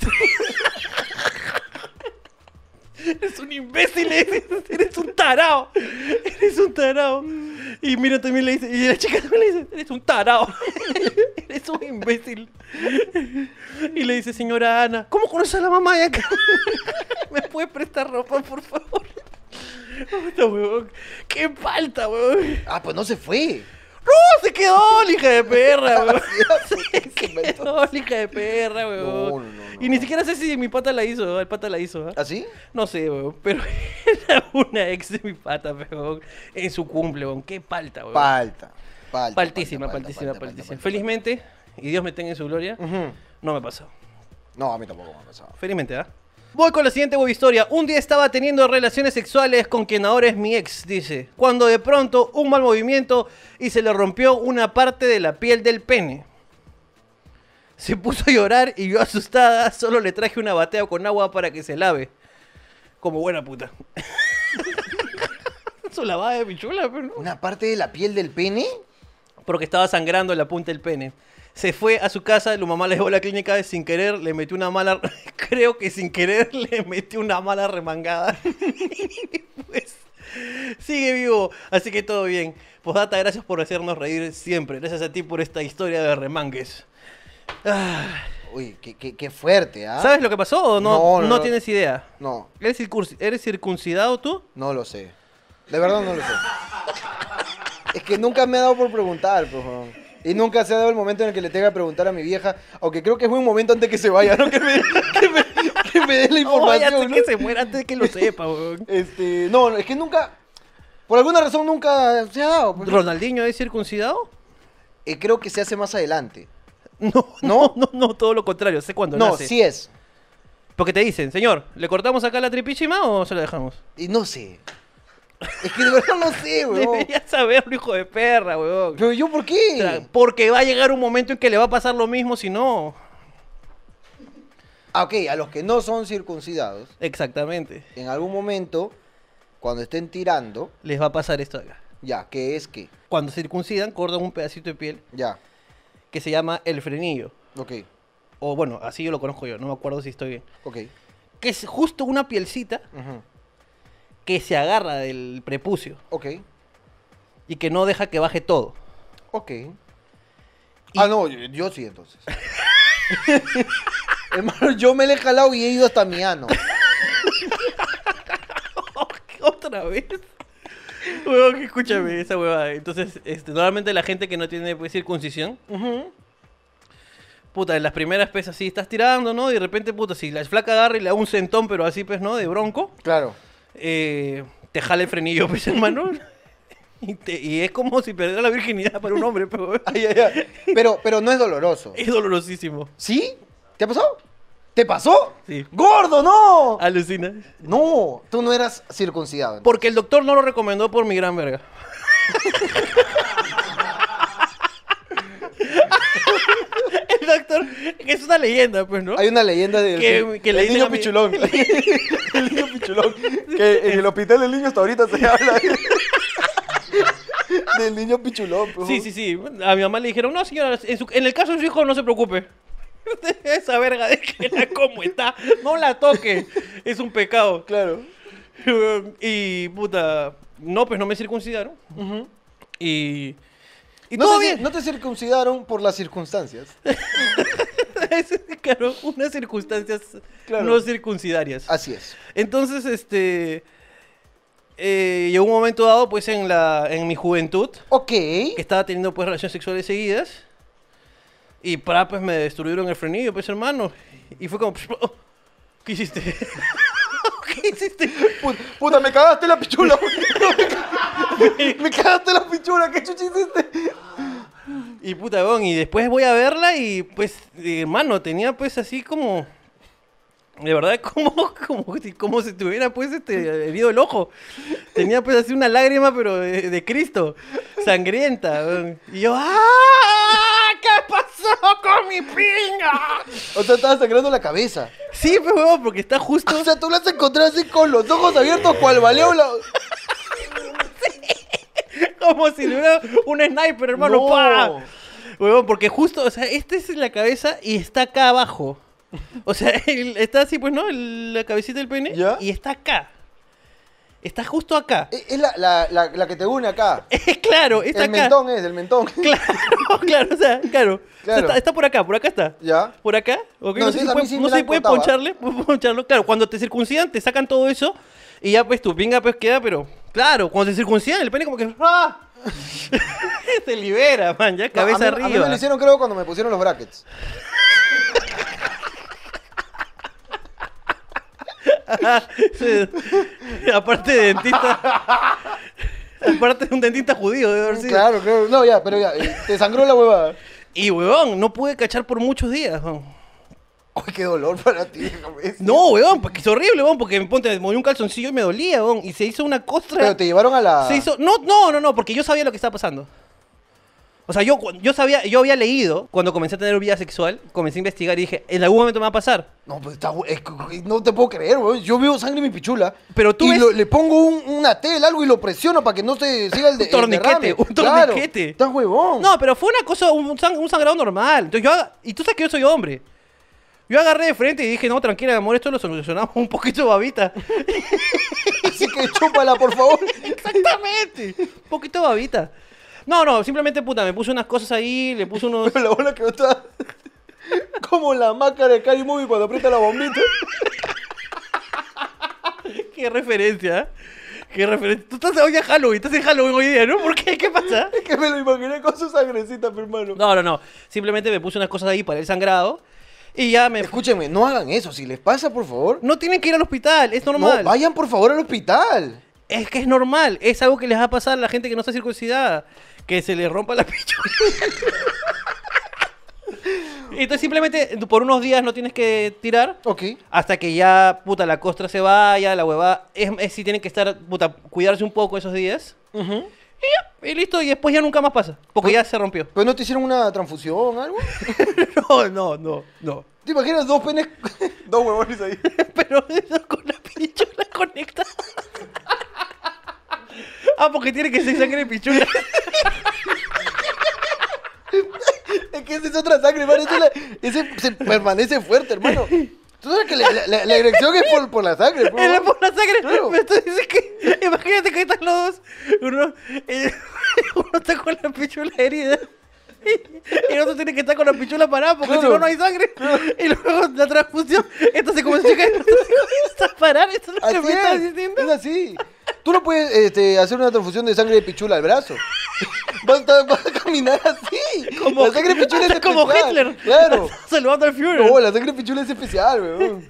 A: Eres un imbécil, eres, un tarao. Eres un tarao. Y mira, también le dice, y la chica también le dice, eres un tarao. Eres un imbécil. Y le dice, señora Ana, ¿cómo conoces a la mamá de acá? ¿Me puede prestar ropa, por favor? ¡Qué falta, huevón!
B: Ah, pues no se fue.
A: ¡No! ¡Se quedó, la hija de perra, huevón!
B: Se
A: quedó, la hija de perra, huevón.
B: No, no, no,
A: Y ni siquiera sé si mi pata la hizo, el pata la hizo, ¿ah?
B: ¿Así?
A: No sé, weón, pero era una ex de mi pata, weón, en su cumple, weón. Qué palta, weón.
B: Palta. Palta.
A: paltísima,
B: palta,
A: paltísima,
B: palta,
A: paltísima. Felizmente, y Dios me tenga en su gloria, no me pasó.
B: No, a mí tampoco me ha pasado.
A: Felizmente, ¿ah? Voy con la siguiente web historia. Un día estaba teniendo relaciones sexuales con quien ahora es mi ex, dice. Cuando de pronto un mal movimiento y se le rompió una parte de la piel del pene. Se puso a llorar y yo asustada solo le traje una batea con agua para que se lave. Como buena puta. Su lavada de pichula, pero no.
B: ¿Una parte de la piel del pene?
A: Porque estaba sangrando en la punta del pene. Se fue a su casa, la mamá le llevó a la clínica sin querer, le metió una mala. Creo que sin querer le metió una mala remangada. Pues. Sigue vivo, así que todo bien. Posdata, gracias por hacernos reír siempre. Gracias a ti por esta historia de remangues. Ah,
B: Uy, qué, qué, qué fuerte, ¿ah?
A: ¿Sabes lo que pasó o no,
B: No,
A: no,
B: no, no.
A: tienes idea?
B: No,
A: ¿Eres, ¿Eres circuncidado tú?
B: no lo sé. De verdad no lo sé. Es que nunca me ha dado por preguntar, pues. weón. Y nunca se ha dado el momento en el que le tenga que preguntar a mi vieja, aunque creo que es buen momento antes que se vaya, ¿no? Que me, que me, que me dé la
A: Oh,
B: información, ¿no?
A: que se muera antes de que lo sepa, weón.
B: Este, no, no, es que nunca, por alguna razón nunca se ha dado. pues.
A: ¿Ronaldinho es circuncidado?
B: Eh, creo que se hace más adelante.
A: No, no, no, no, todo lo contrario. Sé cuándo
B: No,
A: nace.
B: sí es.
A: Porque te dicen, señor, ¿le cortamos acá la tripichima o se la dejamos?
B: Y no sé. Es que de verdad no sé, weón.
A: Deberías saberlo, hijo de perra, weón.
B: Pero yo, ¿por
A: O sea,
B: qué?
A: Porque va a llegar un momento en que le va a pasar lo mismo si no.
B: Ah, ok, a los que no son circuncidados,
A: Exactamente.
B: en algún momento, cuando estén tirando,
A: Les va a pasar esto acá.
B: ya, ¿qué es qué?
A: Cuando circuncidan, cortan un pedacito de piel
B: Ya,
A: que se llama el frenillo.
B: ok,
A: O bueno, así yo lo conozco yo, no me acuerdo si estoy bien.
B: ok.
A: Que es justo una pielcita
B: ujú,
A: que se agarra del prepucio
B: Ok,
A: y que no deja que baje todo.
B: ok. Ah, no, yo, yo sí entonces. Hermano, yo me le he jalado y he ido hasta mi ano.
A: Otra vez. Que escúchame esa huevada. Entonces, este, normalmente la gente que no tiene pues, circuncisión, puta, en las primeras pues así estás tirando, ¿no? Y de repente, puta, si la flaca agarra y le da un centón, pero así pues, ¿no? De bronco,
B: Claro.
A: Eh, te jala el frenillo, pues, hermano. Y, te- y es como si perdiera la virginidad para un hombre, pero
B: Ay, ay, ay. Pero, pero no es doloroso.
A: es dolorosísimo.
B: ¿Sí? ¿Te ha pasado? ¿Te pasó?
A: Sí.
B: ¡Gordo, no!
A: Alucina.
B: No, tú no eras circuncidado.
A: Porque el doctor no lo recomendó por mi gran verga. el doctor, que es una leyenda, pues, ¿no?
B: Hay una leyenda del
A: Que- que le
B: el
A: dicen
B: niño
A: a
B: pichulón. el niño pichulón. Que en el hospital del niño hasta ahorita se habla del niño pichulón. pues.
A: Sí, sí, sí. A mi mamá le dijeron, no, señora, en, su- en el caso de su hijo no se preocupe. Esa verga, déjela como está. No la toque. Es un pecado.
B: Claro.
A: Y, puta, no, pues no me circuncidaron. Y... Y
B: no,
A: todo
B: te,
A: bien.
B: no te circuncidaron por las circunstancias.
A: Claro, unas circunstancias
B: Claro.
A: no circuncidarias.
B: Así es.
A: Entonces, este. eh, llegó un momento dado, pues, en la. en mi juventud,
B: Ok.
A: que estaba teniendo pues relaciones sexuales seguidas. Y para pues me destruyeron el frenillo, pues hermano. Y fue como. oh, ¿Qué hiciste? ¿Qué hiciste?
B: Pu- Puta, me cagaste la pichula. me, me cagaste la pichula. ¿Qué chucha hiciste?
A: Y puta, weón, y después voy a verla y pues, eh, hermano, tenía pues así como. De verdad, como, como, si- como si tuviera pues este herido el ojo. Tenía pues así una lágrima, pero de, de Cristo, sangrienta. Y yo, ¡ah! ¿Qué pasó? con mi pinga!
B: O sea, estaba sangrando la cabeza.
A: Sí, pues, huevón, porque está justo.
B: O sea, tú lo has encontrado así con los ojos abiertos, cual baleo la...
A: Como si le hubiera un sniper, hermano.
B: No.
A: ¡pa! Huevón, porque justo, o sea, este es la cabeza y está acá abajo. O sea, él está así, pues, ¿no? El- la cabecita del pene.
B: ¿Ya?
A: Y está acá. Está justo acá.
B: Es es la, la, la, la que te une acá.
A: Es claro, está
B: el
A: acá.
B: mentón es, el mentón.
A: Claro, claro, o sea, claro. O sea,
B: Claro.
A: está, está por acá, por acá está.
B: ¿Ya?
A: Por acá.
B: No,
A: No, sé si puede, poncharle. puede poncharlo. Claro, cuando te circuncidan, te sacan todo eso. Y ya, pues, tu pinga, pues, queda, pero... Claro, cuando te circuncidan, el pene como que... ¡ah! se libera, man, ya,
B: No,
A: cabeza
B: a mí, a mí
A: arriba.
B: me lo hicieron creo cuando me pusieron los brackets.
A: Aparte de dentista... Aparte de un dentista judío, debe haber sido.
B: Claro, claro. No, ya, pero ya. eh, Te sangró la huevada.
A: Y, huevón, no pude cachar por muchos días, weón.
B: Uy, qué dolor para ti.
A: No, weón, porque es horrible, weón, porque me ponte, me moví un calzoncillo y me dolía, weón. Y se hizo una costra.
B: Pero te llevaron a la...
A: Se hizo. No, no, no, no, porque yo sabía lo que estaba pasando. O sea, yo, yo sabía, yo había leído cuando comencé a tener vida sexual, comencé a investigar y dije, en algún momento me va a pasar.
B: No, pues está... es no te puedo creer, weón. Yo veo sangre en mi pichula.
A: Pero tú
B: y
A: ves-
B: lo- le pongo un, una tela, algo y lo presiono para que no se siga el, de,
A: Un torniquete,
B: el
A: un
B: Claro,
A: torniquete.
B: Estás huevón.
A: No, pero fue una cosa, un, sang- un sangrado normal. Entonces yo, y tú sabes que yo soy hombre. Yo agarré de frente y dije, no, tranquila, amor, esto lo solucionamos un poquito babita.
B: Así que chúpala, por favor.
A: Exactamente. Un poquito babita. No, no, simplemente, puta, me puse unas cosas ahí, le puse unos...
B: Pero la bola que está... Como la máscara de Cary Movie cuando aprieta la bombita.
A: Qué referencia, ¿eh? Qué referencia. Tú estás hoy en Halloween, estás en Halloween hoy día, ¿no? ¿Por qué? ¿Qué pasa?
B: Es que me lo imaginé con su sangrecita, mi hermano.
A: No, no, no. Simplemente me puse unas cosas ahí para el sangrado y ya me...
B: Escúchenme, no hagan eso. Si les pasa, por favor.
A: No tienen que ir al hospital, es normal.
B: No, vayan por favor al hospital.
A: Es que es normal, es algo que les va a pasar a la gente que no está circuncidada, que se le rompa la pichula. Entonces simplemente por unos días no tienes que tirar
B: Ok.
A: hasta que ya, puta, la costra se vaya, la hueva... Es, es si tienen que estar, puta, cuidarse un poco esos días. Y ya, y listo, y después ya nunca más pasa, porque ya se rompió.
B: ¿Pero no te hicieron una transfusión algo?
A: No, no, no, no.
B: ¿Te imaginas dos penes, dos huevones ahí?
A: Pero eso con la pichula conectada. Ah, porque tiene que ser sangre de pichula.
B: Es que esa es otra sangre, hermano. Ese, se permanece fuerte, hermano. Tú sabes que la, la- la- erección es por, por la sangre, por
A: Era
B: favor.
A: por la sangre.
B: Claro.
A: Pero tú dices que. Imagínate que están los dos. Uno, uno está con la pichula herida. Y el otro tiene que estar con la pichula parada porque
B: Claro.
A: si no, no hay sangre. Y luego la transfusión. Esto se comenzó a caer. A parar. Esto es lo que me estás
B: es,
A: diciendo.
B: es así. Tú no puedes este, hacer una transfusión de sangre de pichula al brazo. Vas a, estar- vas a caminar así.
A: Como,
B: la sangre de pichula es
A: como
B: especial.
A: Hitler.
B: Claro.
A: Saludando al Führer.
B: No, la sangre de pichula es especial, weón.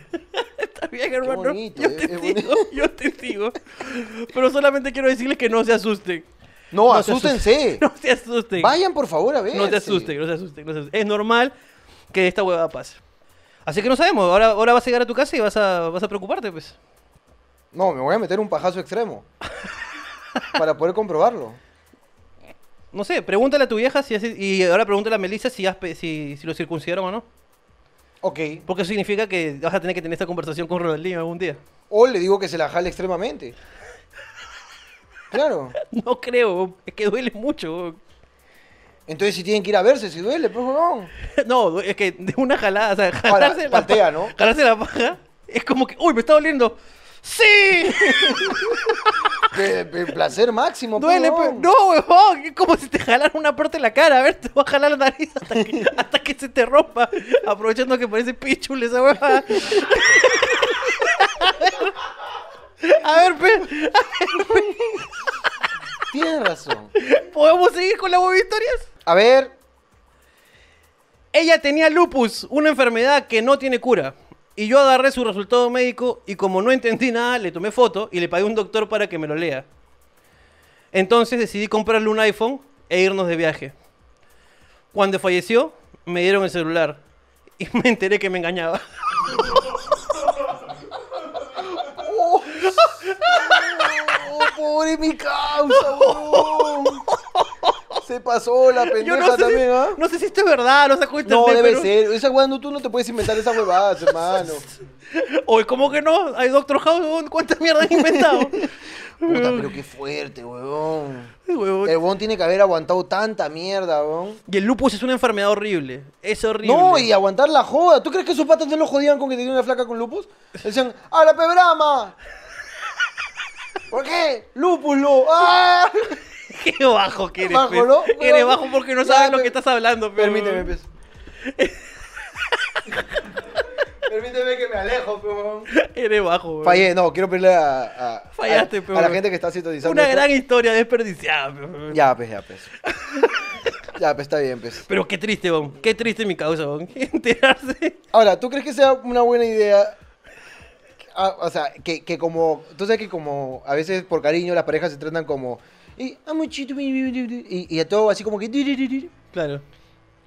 A: Está bien, hermano.
B: bonito,
A: yo
B: es-
A: te
B: es
A: digo, yo te digo. Pero solamente quiero decirles que no se asusten.
B: No,
A: No se
B: asústense.
A: No se asusten.
B: Vayan, por favor, a ver.
A: No se asusten, no se asusten, no se asusten. Es normal que esta huevada pase. Así que no sabemos, ahora, ahora vas a llegar a tu casa y vas a, vas a preocuparte, pues.
B: No, me voy a meter un pajazo extremo. para poder comprobarlo.
A: No sé, pregúntale a tu vieja si hace- y ahora pregúntale a Melissa si, has si, si lo circuncidaron o no.
B: Ok.
A: Porque eso significa que vas a tener que tener esta conversación con Ronaldinho algún día.
B: O le digo que se la jale extremadamente. Claro.
A: No creo, es que duele mucho.
B: Entonces si tienen que ir a verse, si duele, pues huevón.
A: No, es que de una jalada, o sea,
B: Ahora,
A: jalarse la
B: patea,
A: pa-
B: ¿no?
A: Jalarse la paja es como que, uy, me está doliendo. ¡Sí!
B: De placer máximo, pues,
A: Duele, pero no, huevón, es como si te jalaran una parte de la cara. A ver, te va a jalar la nariz hasta que, hasta que se te rompa. Aprovechando que parece pichule esa huevada. A ver, pe,
B: Tienes razón.
A: ¿podemos seguir con las historias?
B: A ver,
A: Ella tenía lupus, una enfermedad que no tiene cura. Y yo agarré su resultado médico y como no entendí nada, le tomé foto y le pagué a un doctor para que me lo lea. Entonces decidí comprarle un iPhone e irnos de viaje. Cuando falleció, me dieron el celular y me enteré que me engañaba.
B: Oh, pobre mi causa, huevón. Se pasó la pendeja
A: no sé,
B: también, ¿ah?
A: no sé si esto es verdad, no sacó
B: No,
A: internet,
B: debe
A: pero-
B: ser. Esa weá, no, tú no te puedes inventar esas huevadas, hermano.
A: Oye, ¿cómo que no? Hay Doctor House, huevón, ¿cuánta mierda han inventado?
B: Puta, pero qué fuerte.
A: Ay, huevón.
B: El huevón tiene que haber aguantado tanta mierda, huevón.
A: Y el lupus es una enfermedad horrible. Es horrible.
B: No, y aguantar la joda. ¿Tú crees que sus patas no lo jodían con que tenía una flaca con lupus? Decían, ¡a la pebrama! ¿Por qué? ¡Lupus, lo! ¡Ah!
A: Qué bajo que eres,
B: Bajo,
A: pues.
B: ¿no?
A: Eres bajo porque no
B: Ya,
A: sabes lo
B: pe-
A: que estás hablando, pero...
B: Permíteme, pues. Permíteme que me alejo, peón.
A: Eres bajo, huevón.
B: Fallé, no, quiero pedirle a, a,
A: Fallaste,
B: a,
A: peón.
B: a la gente que está sintonizando.
A: Una
B: esto.
A: gran historia desperdiciada, huevón.
B: Ya, pues, ya, pues. ya, pues, está bien, pues.
A: Pero qué triste, huevón. Qué triste mi causa, huevón. Enterarse.
B: Ahora, ¿tú crees que sea una buena idea? Ah, o sea, que, que como. Tú sabes que como a veces por cariño las parejas se tratan como. Y, y, y a todo así como que.
A: Claro.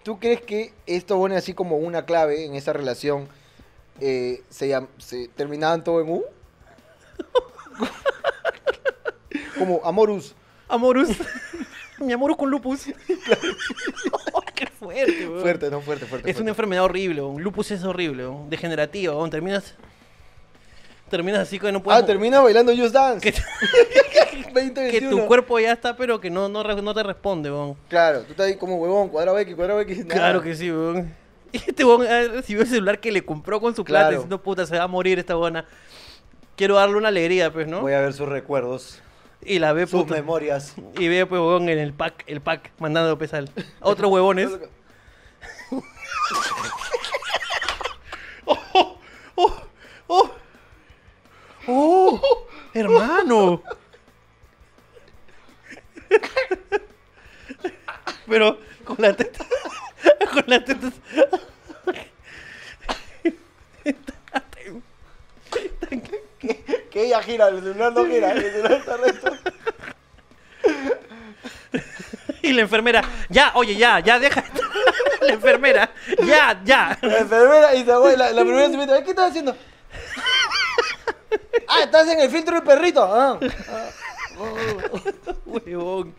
B: ¿Tú crees que esto pone así como una clave en esa relación? eh, se, llam- se terminaban todo en U? como Amorus.
A: Amorus. Mi amorus con lupus. qué fuerte, huevón.
B: Fuerte, no, fuerte, fuerte.
A: Es una enfermedad horrible, huevón. Lupus es horrible, huevón. Terminas... Terminas así que no puedes...
B: Ah, termina bailando Just Dance.
A: Que,
B: 20,
A: que tu
B: 21.
A: cuerpo ya está, pero que no, no, te responde, weón.
B: Claro, tú estás ahí como huevón, cuadrado X, cuadrado X.
A: Claro que sí, weón. Y este weón ah, recibió el celular que le compró con su plata
B: Claro.
A: diciendo, puta, se va a morir esta buena. Quiero darle una alegría, pues, ¿no?
B: Voy a ver sus recuerdos,
A: Y la ve,
B: sus memorias.
A: Y ve, pues, weón, en el pack, el pack, mandando pesar. A otros huevones. ¡Oh! ¡Oh! ¡Oh! ¡Oh! ¡Hermano! Pero con la teta. Con la teta.
B: Que ella gira, el celular no gira, el celular está recto.
A: Y la enfermera. Ya, oye, ya, ya, deja. La enfermera. Ya, ya.
B: La enfermera y se fue, la, enfermera se mete, ¿qué estás haciendo? Ah, estás en el filtro del perrito. Ah.
A: Huevón.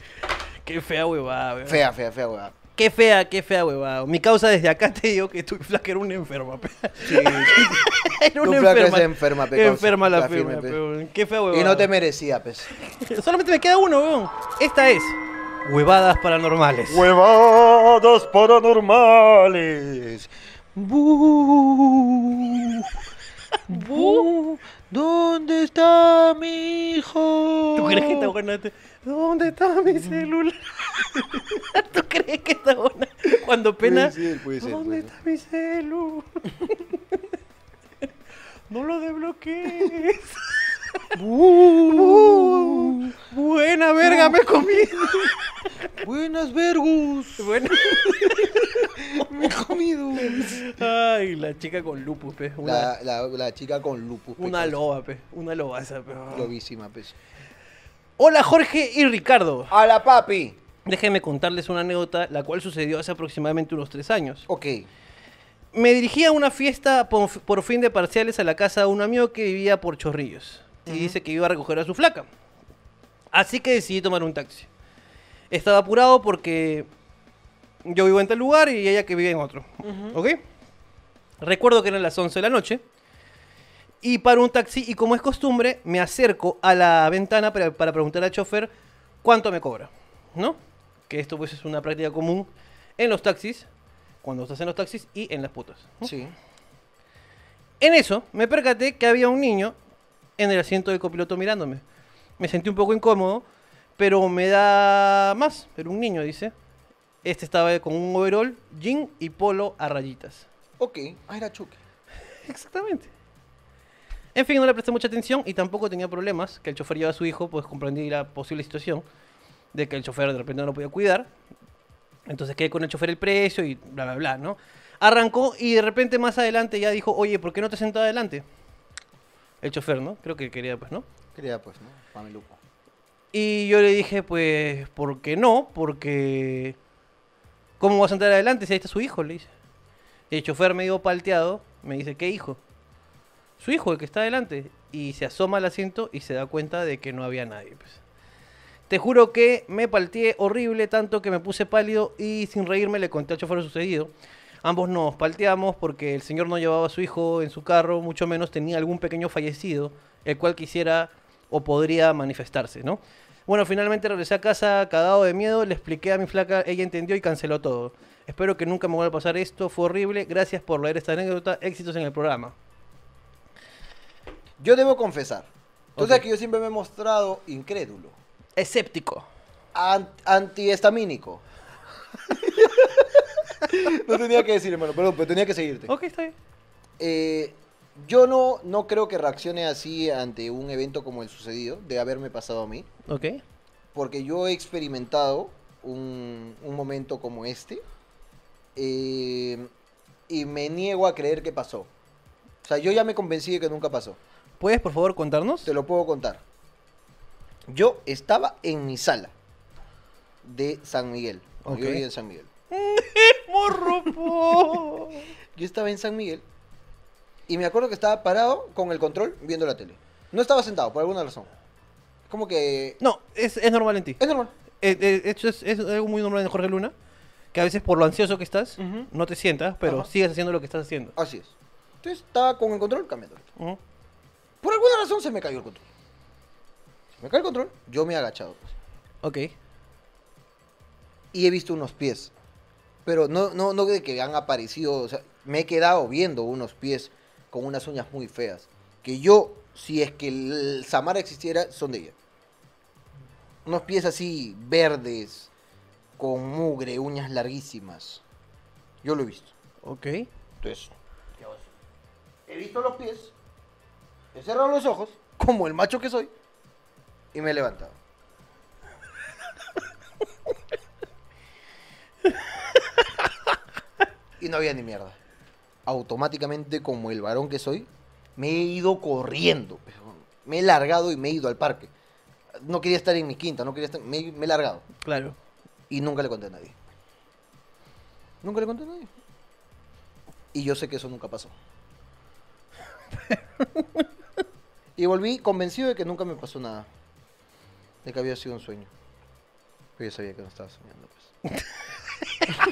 A: Qué fea huevada, weón.
B: Fea, fea, fea, weá.
A: Qué fea, qué fea huevada. Mi causa desde acá te digo que tu flaca era una enferma, pe.
B: Sí.
A: Era
B: Tu
A: una
B: flaca
A: enferma.
B: es enferma, pe, causa.
A: Enferma la firma,
B: firme, pe.
A: Qué fea huevada.
B: Y no te merecía, pues.
A: Solamente me queda uno, weón. Esta es Huevadas Paranormales.
B: Huevadas paranormales. Bu. Bu. ¿Dónde está mi hijo?
A: ¿Tú crees que está buena? Te- ¿Dónde está mi celular? ¿Tú crees que está buena? Cuando pena.
B: Puede ser, puede ser,
A: ¿Dónde
B: puede
A: está mi celu? no lo desbloquees.
B: Bu.
A: Buena verga, me comí.
B: Buenas vergus. Me he comido.
A: Ay, la chica con lupus, pe. Una,
B: La, la, la chica con lupus. pe,
A: una loba, pe. Una lobaza, pe.
B: Lobísima, pues.
A: Hola, Jorge y Ricardo.
B: A la papi.
A: Déjenme contarles una anécdota, la cual sucedió hace aproximadamente unos tres años.
B: Ok.
A: Me dirigí a una fiesta por fin de parciales a la casa de un amigo que vivía por Chorrillos. Y dice que iba a recoger a su flaca. Así que decidí tomar un taxi. Estaba apurado porque yo vivo en tal lugar y ella que vive en otro. ¿Ok? Recuerdo que eran las 11 de la noche. Y paro un taxi y como es costumbre, me acerco a la ventana para, para preguntar al chofer cuánto me cobra. ¿No? Que esto pues es una práctica común en los taxis, cuando estás en los taxis y en las putas. ¿no?
B: Sí.
A: En eso me percaté que había un niño en el asiento del copiloto mirándome. Me sentí un poco incómodo, pero me da más. Pero un niño, dice. Este estaba con un overall, jean y polo a rayitas.
B: Ok. Ah, era Chucky.
A: Exactamente. En fin, no le presté mucha atención y tampoco tenía problemas. Que el chofer lleva a su hijo, pues comprendí la posible situación de que el chofer de repente no lo podía cuidar. Entonces quedé con el chofer el precio y bla, bla, bla, ¿no? Arrancó y de repente más adelante ya dijo, oye, ¿por qué no te sentas adelante? El chofer, ¿no? Creo que quería, pues, ¿no?
B: Quería, pues, ¿no? Mameluco.
A: Y yo le dije, pues, ¿por qué no? Porque... ¿Cómo va a sentar adelante si ahí está su hijo? Le dice. Y el chofer medio palteado me dice, ¿qué hijo? Su hijo, el que está adelante. Y se asoma al asiento y se da cuenta de que no había nadie. Pues. Te juro que me palteé horrible, tanto que me puse pálido y sin reírme le conté al chofer lo sucedido. Ambos nos palteamos porque el señor no llevaba a su hijo en su carro, mucho menos tenía algún pequeño fallecido, el cual quisiera o podría manifestarse, ¿no? Bueno, finalmente regresé a casa cagado de miedo, le expliqué a mi flaca, ella entendió y canceló todo. Espero que nunca me vuelva a pasar esto, fue horrible. Gracias por leer esta anécdota, éxitos en el programa.
B: Yo debo confesar. Tú sabes que yo siempre me he mostrado incrédulo.
A: Escéptico.
B: An- antiestamínico. no tenía que decir, hermano, perdón, pero tenía que seguirte.
A: Ok, está bien.
B: Eh, yo no, no creo que reaccione así ante un evento como el sucedido, de haberme pasado a mí,
A: Ok.
B: porque yo he experimentado un, un momento como este eh, y me niego a creer que pasó. O sea, yo ya me convencí de que nunca pasó.
A: ¿Puedes, por favor, contarnos?
B: Te lo puedo contar. Yo estaba en mi sala de San Miguel. cuando Yo vivía en San Miguel.
A: ¡Morro!
B: Yo estaba en San Miguel y me acuerdo que estaba parado con el control viendo la tele. No estaba sentado, por alguna razón. Como que...
A: No, es, es normal en ti.
B: Es normal.
A: Eh, eh, esto es, es algo muy normal en Jorge Luna. Que a veces por lo ansioso que estás,
B: Ujú.
A: no te sientas, pero
B: Ajá.
A: sigues haciendo lo que estás haciendo.
B: Así es. Entonces estaba con el control cambiando.
A: Ujú.
B: Por alguna razón se me cayó el control. Se me cayó el control, yo me he agachado. pues.
A: Ok.
B: y he visto unos pies. Pero no, no, no de que han aparecido, o sea, me he quedado viendo unos pies con unas uñas muy feas. Que yo, si es que el Samara existiera, son de ella. Unos pies así verdes, con mugre, uñas larguísimas. Yo lo he visto.
A: Ok.
B: Entonces, he visto los pies, he cerrado los ojos, como el macho que soy, y me he levantado. Y no había ni mierda. Automáticamente, como el varón que soy, me he ido corriendo. Me he largado y me he ido al parque. No quería estar en mi quinta, no quería estar, me, me he largado.
A: Claro.
B: Y nunca le conté a nadie. Nunca le conté a nadie. Y yo sé que eso nunca pasó. y volví convencido de que nunca me pasó nada. De que había sido un sueño. Pero yo sabía que no estaba soñando, pues.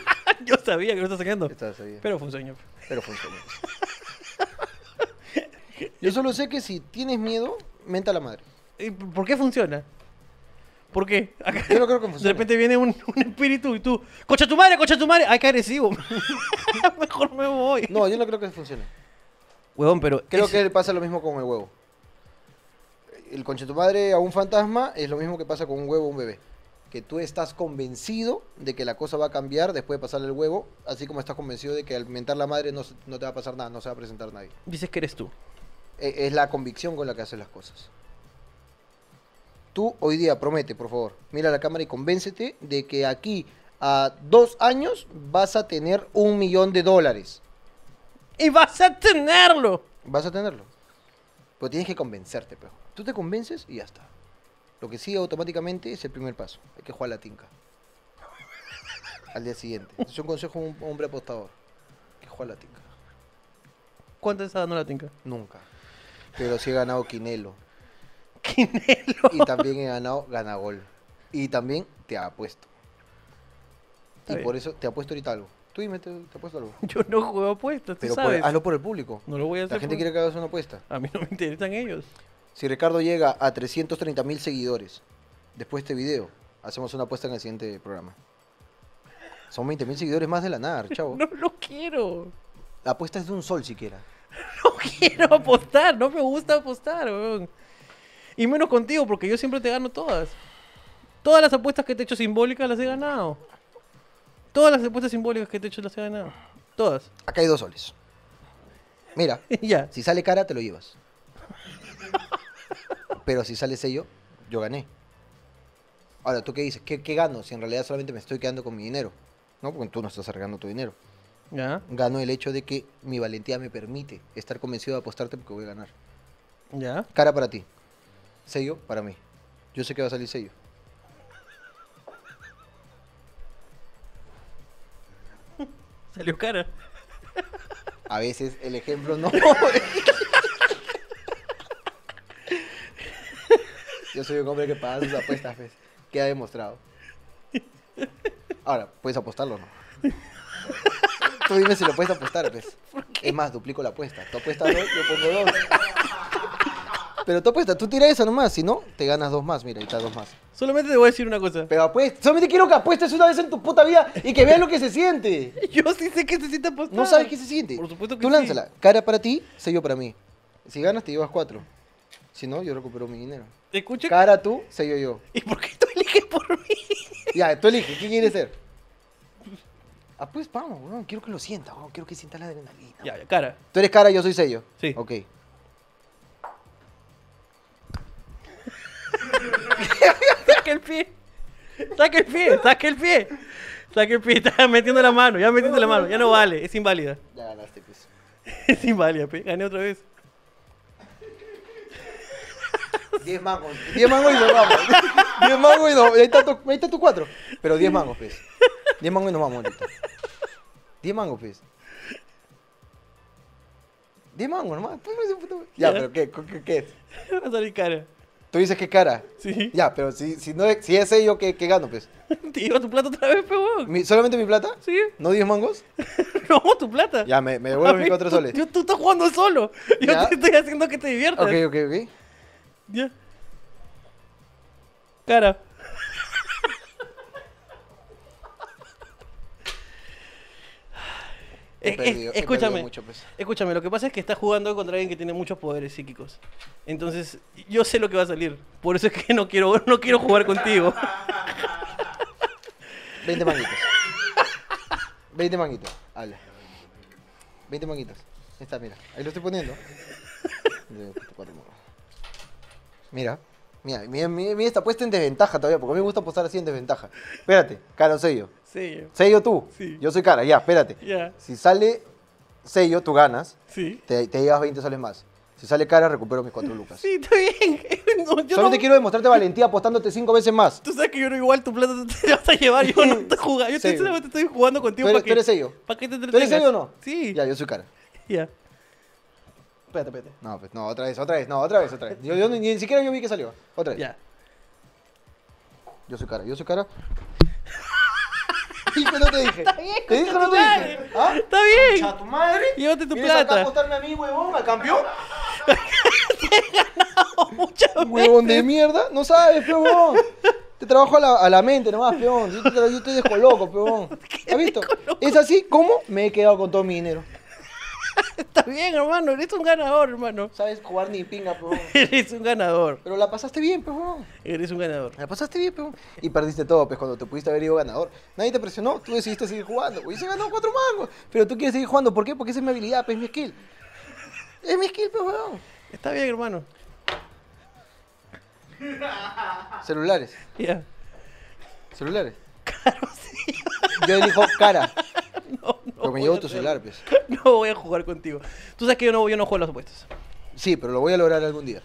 A: Yo sabía que no estás sacando.
B: Estaba sabía.
A: Pero fue un sueño.
B: Pero fue un sueño. yo solo sé que si tienes miedo, menta la madre.
A: ¿Y ¿Por qué funciona? ¿Por qué? Acá-
B: Yo no creo que
A: De
B: funcione.
A: repente viene un, un espíritu y tú, ¡Cocha tu madre, cocha tu madre! ¡Ay, qué agresivo! Mejor me voy.
B: No, yo no creo que funcione.
A: Huevón, pero.
B: Creo
A: es-
B: que pasa lo mismo con el huevo. El conche tu madre a un fantasma es lo mismo que pasa con un huevo a un bebé. Que tú estás convencido de que la cosa va a cambiar después de pasarle el huevo, así como estás convencido de que al mentar la madre no, no te va a pasar nada, no se va a presentar nadie.
A: Dices que eres tú.
B: E- Es la convicción con la que haces las cosas. Tú hoy día promete, por favor, mira la cámara y convéncete de que aquí a dos años vas a tener un millón de dólares.
A: ¡Y vas a tenerlo!
B: Vas a tenerlo. Pero tienes que convencerte, pero. Tú te convences y ya está. Lo que sigue automáticamente es el primer paso. Hay que jugar la tinca. Al día siguiente. Es un consejo un hombre apostador. Hay que jugar la tinca.
A: ¿Cuánto está dando la tinca?
B: Nunca. Pero sí he ganado quinelo.
A: Quinelo.
B: Y también he ganado ganagol. Y también te apuesto.
A: Está
B: y
A: bien.
B: por eso te apuesto ahorita algo. Tú dime, te, te apuesto algo.
A: Yo no juego apuestas, tú
B: Pero por-
A: sabes.
B: hazlo por el público.
A: No lo voy a hacer.
B: La gente
A: por-
B: quiere que hagas una apuesta.
A: A mí no me interesan ellos.
B: Si Ricardo llega a 330 mil seguidores después de este video, hacemos una apuesta en el siguiente programa. Son 20 mil seguidores más de la nada, chavo.
A: No lo quiero.
B: La apuesta es de un sol siquiera.
A: No quiero apostar. No me gusta apostar, weón. Y menos contigo, porque yo siempre te gano todas. Todas las apuestas que te he hecho simbólicas las he ganado. Todas las apuestas simbólicas que te he hecho las he ganado. Todas.
B: Acá hay dos soles. Mira,
A: ya.
B: si sale cara, te lo llevas. Pero si sale sello, yo gané. Ahora, ¿tú qué dices? ¿Qué, qué gano si en realidad solamente me estoy quedando con mi dinero? No, porque tú no estás arriesgando tu dinero.
A: Ya.
B: Gano el hecho de que mi valentía me permite estar convencido de apostarte porque voy a ganar.
A: Ya.
B: Cara para ti. Sello para mí. Yo sé que va a salir sello.
A: Salió cara.
B: A veces el ejemplo no. Yo soy un hombre que paga sus apuestas, pues. Queda demostrado. Ahora, ¿puedes apostarlo o no? Tú dime si lo puedes apostar, pues. Es más, duplico la apuesta. Tú apuestas dos, yo pongo dos. Pero tú apuestas, tú tiras esa nomás, si no, te ganas dos más, mira, ahí está dos más.
A: Solamente te voy a decir una cosa.
B: Pero apuesta, solamente quiero que apuestes una vez en tu puta vida y que veas lo que se siente.
A: Yo sí sé que se siente apostar.
B: No sabes qué se siente.
A: Por supuesto que
B: Tú lánzala. Cara para ti, sello para mí. Si ganas, te llevas cuatro. Si no, yo recupero mi dinero.
A: Escucha.
B: Cara tú, sello yo.
A: ¿Y por qué tú eliges por mí?
B: Ya, tú eliges. ¿Qué quieres ser? Ah, pues vamos, weón. Quiero que lo sienta, weón. Quiero que sienta la adrenalina.
A: Ya, ya, cara.
B: Tú eres cara, yo soy sello.
A: Sí.
B: Ok.
A: Saca el pie. Saca el pie, saca el pie. Saca el pie, está metiendo la mano, ya metiendo la mano, ya no vale, es inválida.
B: Ya ganaste, pues.
A: Es inválida, pe. gané otra vez.
B: Diez mangos. Diez mangos y nos vamos. Diez mangos y nos Ahí está tu, ahí está tu cuatro. Pero diez mangos, pues. Diez mangos y nos vamos ahorita. Diez mangos, pues. Diez mangos nomás. Pues, ese puto- Ya, pero ¿qué, qué, qué es?
A: Va a salir cara.
B: Tú dices que cara.
A: Sí.
B: Ya, pero si, si, no si es sello, ¿qué, qué gano, pues?
A: Te lleva tu plata otra vez, pe, weón.
B: Mi- ¿Solamente mi plata?
A: ¿Sí?
B: ¿No diez mangos?
A: No, tu plata.
B: Ya, me, me devuelvo mis
A: Mami,
B: cuatro
A: tú-
B: soles.
A: Yo, tú estás jugando solo. Yo
B: Ya.
A: te estoy haciendo que te diviertas.
B: Ok, ok, ok.
A: Ya. Cara.
B: He perdido- he
A: escúchame,
B: mucho,
A: escúchame, lo que pasa es que estás jugando contra alguien que tiene muchos poderes psíquicos. Entonces, yo sé lo que va a salir. Por eso es que no quiero, no quiero jugar contigo.
B: 20 manguitos. 20 manguitos. Habla. 20 manguitos. Ahí está, mira. Ahí lo estoy poniendo. Mira. Mira, mira, mira, mira, está puesta en desventaja todavía, porque a mí me gusta apostar así en desventaja. Espérate, cara o sello.
A: Sí,
B: Sello tú.
A: Sí.
B: Yo soy cara, ya, espérate.
A: ya,
B: Si sale sello, tú ganas,
A: sí.
B: te, te llevas 20 soles más. Si sale cara, recupero mis 4 lucas.
A: Sí, está bien. No, yo
B: Solo
A: no-
B: te quiero demostrarte valentía apostándote 5 veces más.
A: Tú sabes que yo no igual tu plata te vas a llevar, yo no te jugando. Yo te- solamente estoy jugando contigo
B: ¿Tú eres,
A: para
B: tú
A: que,
B: eres sello?
A: para que te
B: ¿Tú eres sello o no?
A: Sí.
B: Ya, yo soy cara.
A: Ya. Espérate, espérate.
B: No, pues no, otra vez, otra vez, no, otra vez, otra vez. Yo, yo ni, ni siquiera yo vi que salió. Otra vez.
A: Ya.
B: Yo soy cara, yo soy cara. ¿Y no te dije?
A: Está bien,
B: ¿Te dije o no te dije? ¿Ah?
A: Está bien.
B: Concha tu madre?
A: Llévate tu
B: ¿Vienes acá a
A: plata.
B: apostarme a mí, huevón, al campeón?
A: Muchas
B: Huevón de mierda, no sabes, peón. Te trabajo a la, a la mente nomás, peón. Yo te, yo te dejo loco, peón. ¿Has visto? Es así como me he quedado con todo mi dinero.
A: Está bien, hermano. Eres un ganador, hermano.
B: Sabes jugar ni pinga, peón.
A: Eres un ganador.
B: Pero la pasaste bien, peón.
A: Eres un ganador.
B: La pasaste bien, peón. Y perdiste todo, pues, cuando te pudiste haber ido ganador. Nadie te presionó, tú decidiste seguir jugando. Y se ganó cuatro mangos. Pero tú quieres seguir jugando, ¿por qué? Porque esa es mi habilidad, pues, es mi skill. Es mi skill, pues, weón.
A: Está bien, hermano.
B: Celulares,
A: Ya.
B: celulares. Yo elijo cara. Me llevo tu celular, pues.
A: No voy a jugar contigo. Tú sabes que yo no, yo no juego a las apuestas.
B: Sí, pero lo voy a lograr algún día.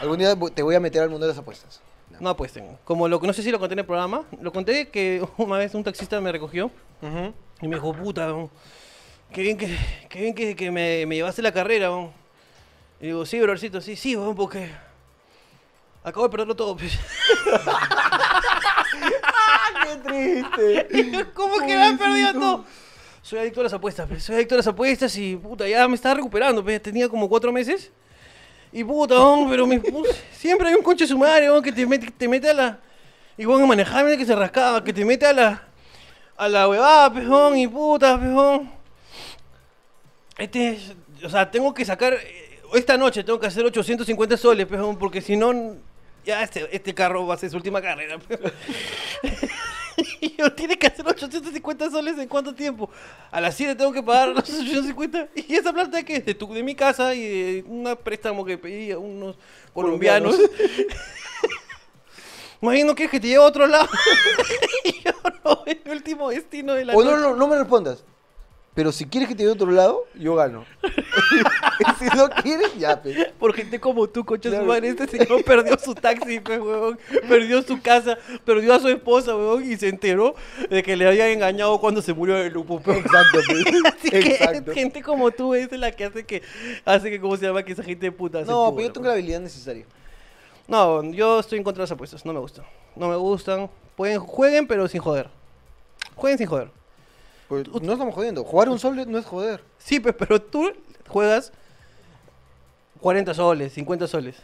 B: Algún día te voy a meter al mundo de las apuestas.
A: No apuesten. Como lo que no sé si lo conté en el programa, lo conté que una vez un taxista me recogió y me dijo, puta, weón, qué bien que, qué bien que, que me, me llevaste la carrera, weón". Y digo, sí, brothercito, sí, sí, weón, porque acabo de perderlo todo. pues".
B: ¡Qué triste!
A: Y yo, ¿Cómo que me han perdido todo? Soy adicto a las apuestas, pues, soy adicto a las apuestas y puta, ya me estaba recuperando, tenía como cuatro meses. Y puta, weón, pero siempre hay un conche sumario, weón, que te mete, te mete a la. Y weón, manejaba que se rascaba, que te mete a la. a la huevada, pejón, y puta, pejón. Este, es- o sea, tengo que sacar. eh, Esta noche tengo que hacer 850 soles, pejón, porque si no. Ya este, este carro va a ser su última carrera. Y yo tiene que hacer 850 soles en cuánto tiempo. A las 7 tengo que pagar los 850. ¿Y esa plata que es? De, tu, de mi casa y de un préstamo que pedí a unos colombianos. Imagino que es que te lleva a otro lado. y yo no, el último destino de la
B: O no, no, no me respondas. Pero si quieres que te dé otro lado, yo gano. si no quieres, ya, pe.
A: Por gente como tú, concha
B: Claro.
A: su madre, este señor perdió su taxi, huevón. Perdió su casa, perdió a su esposa, huevón, y se enteró de que le habían engañado cuando se murió de lupo, pues.
B: Exacto, pe.
A: Así que
B: Exacto.
A: gente como tú es la que hace que, hace que, ¿cómo se llama? Que esa gente de puta
B: No, pero yo tengo la habilidad necesaria.
A: No, yo estoy en contra de las apuestas, no me gusta. no me gustan. Pueden, jueguen, pero sin joder. Jueguen sin joder.
B: Pues, no estamos jodiendo. Jugar un sol no es joder.
A: Sí, pues, pero tú juegas 40 soles, 50 soles.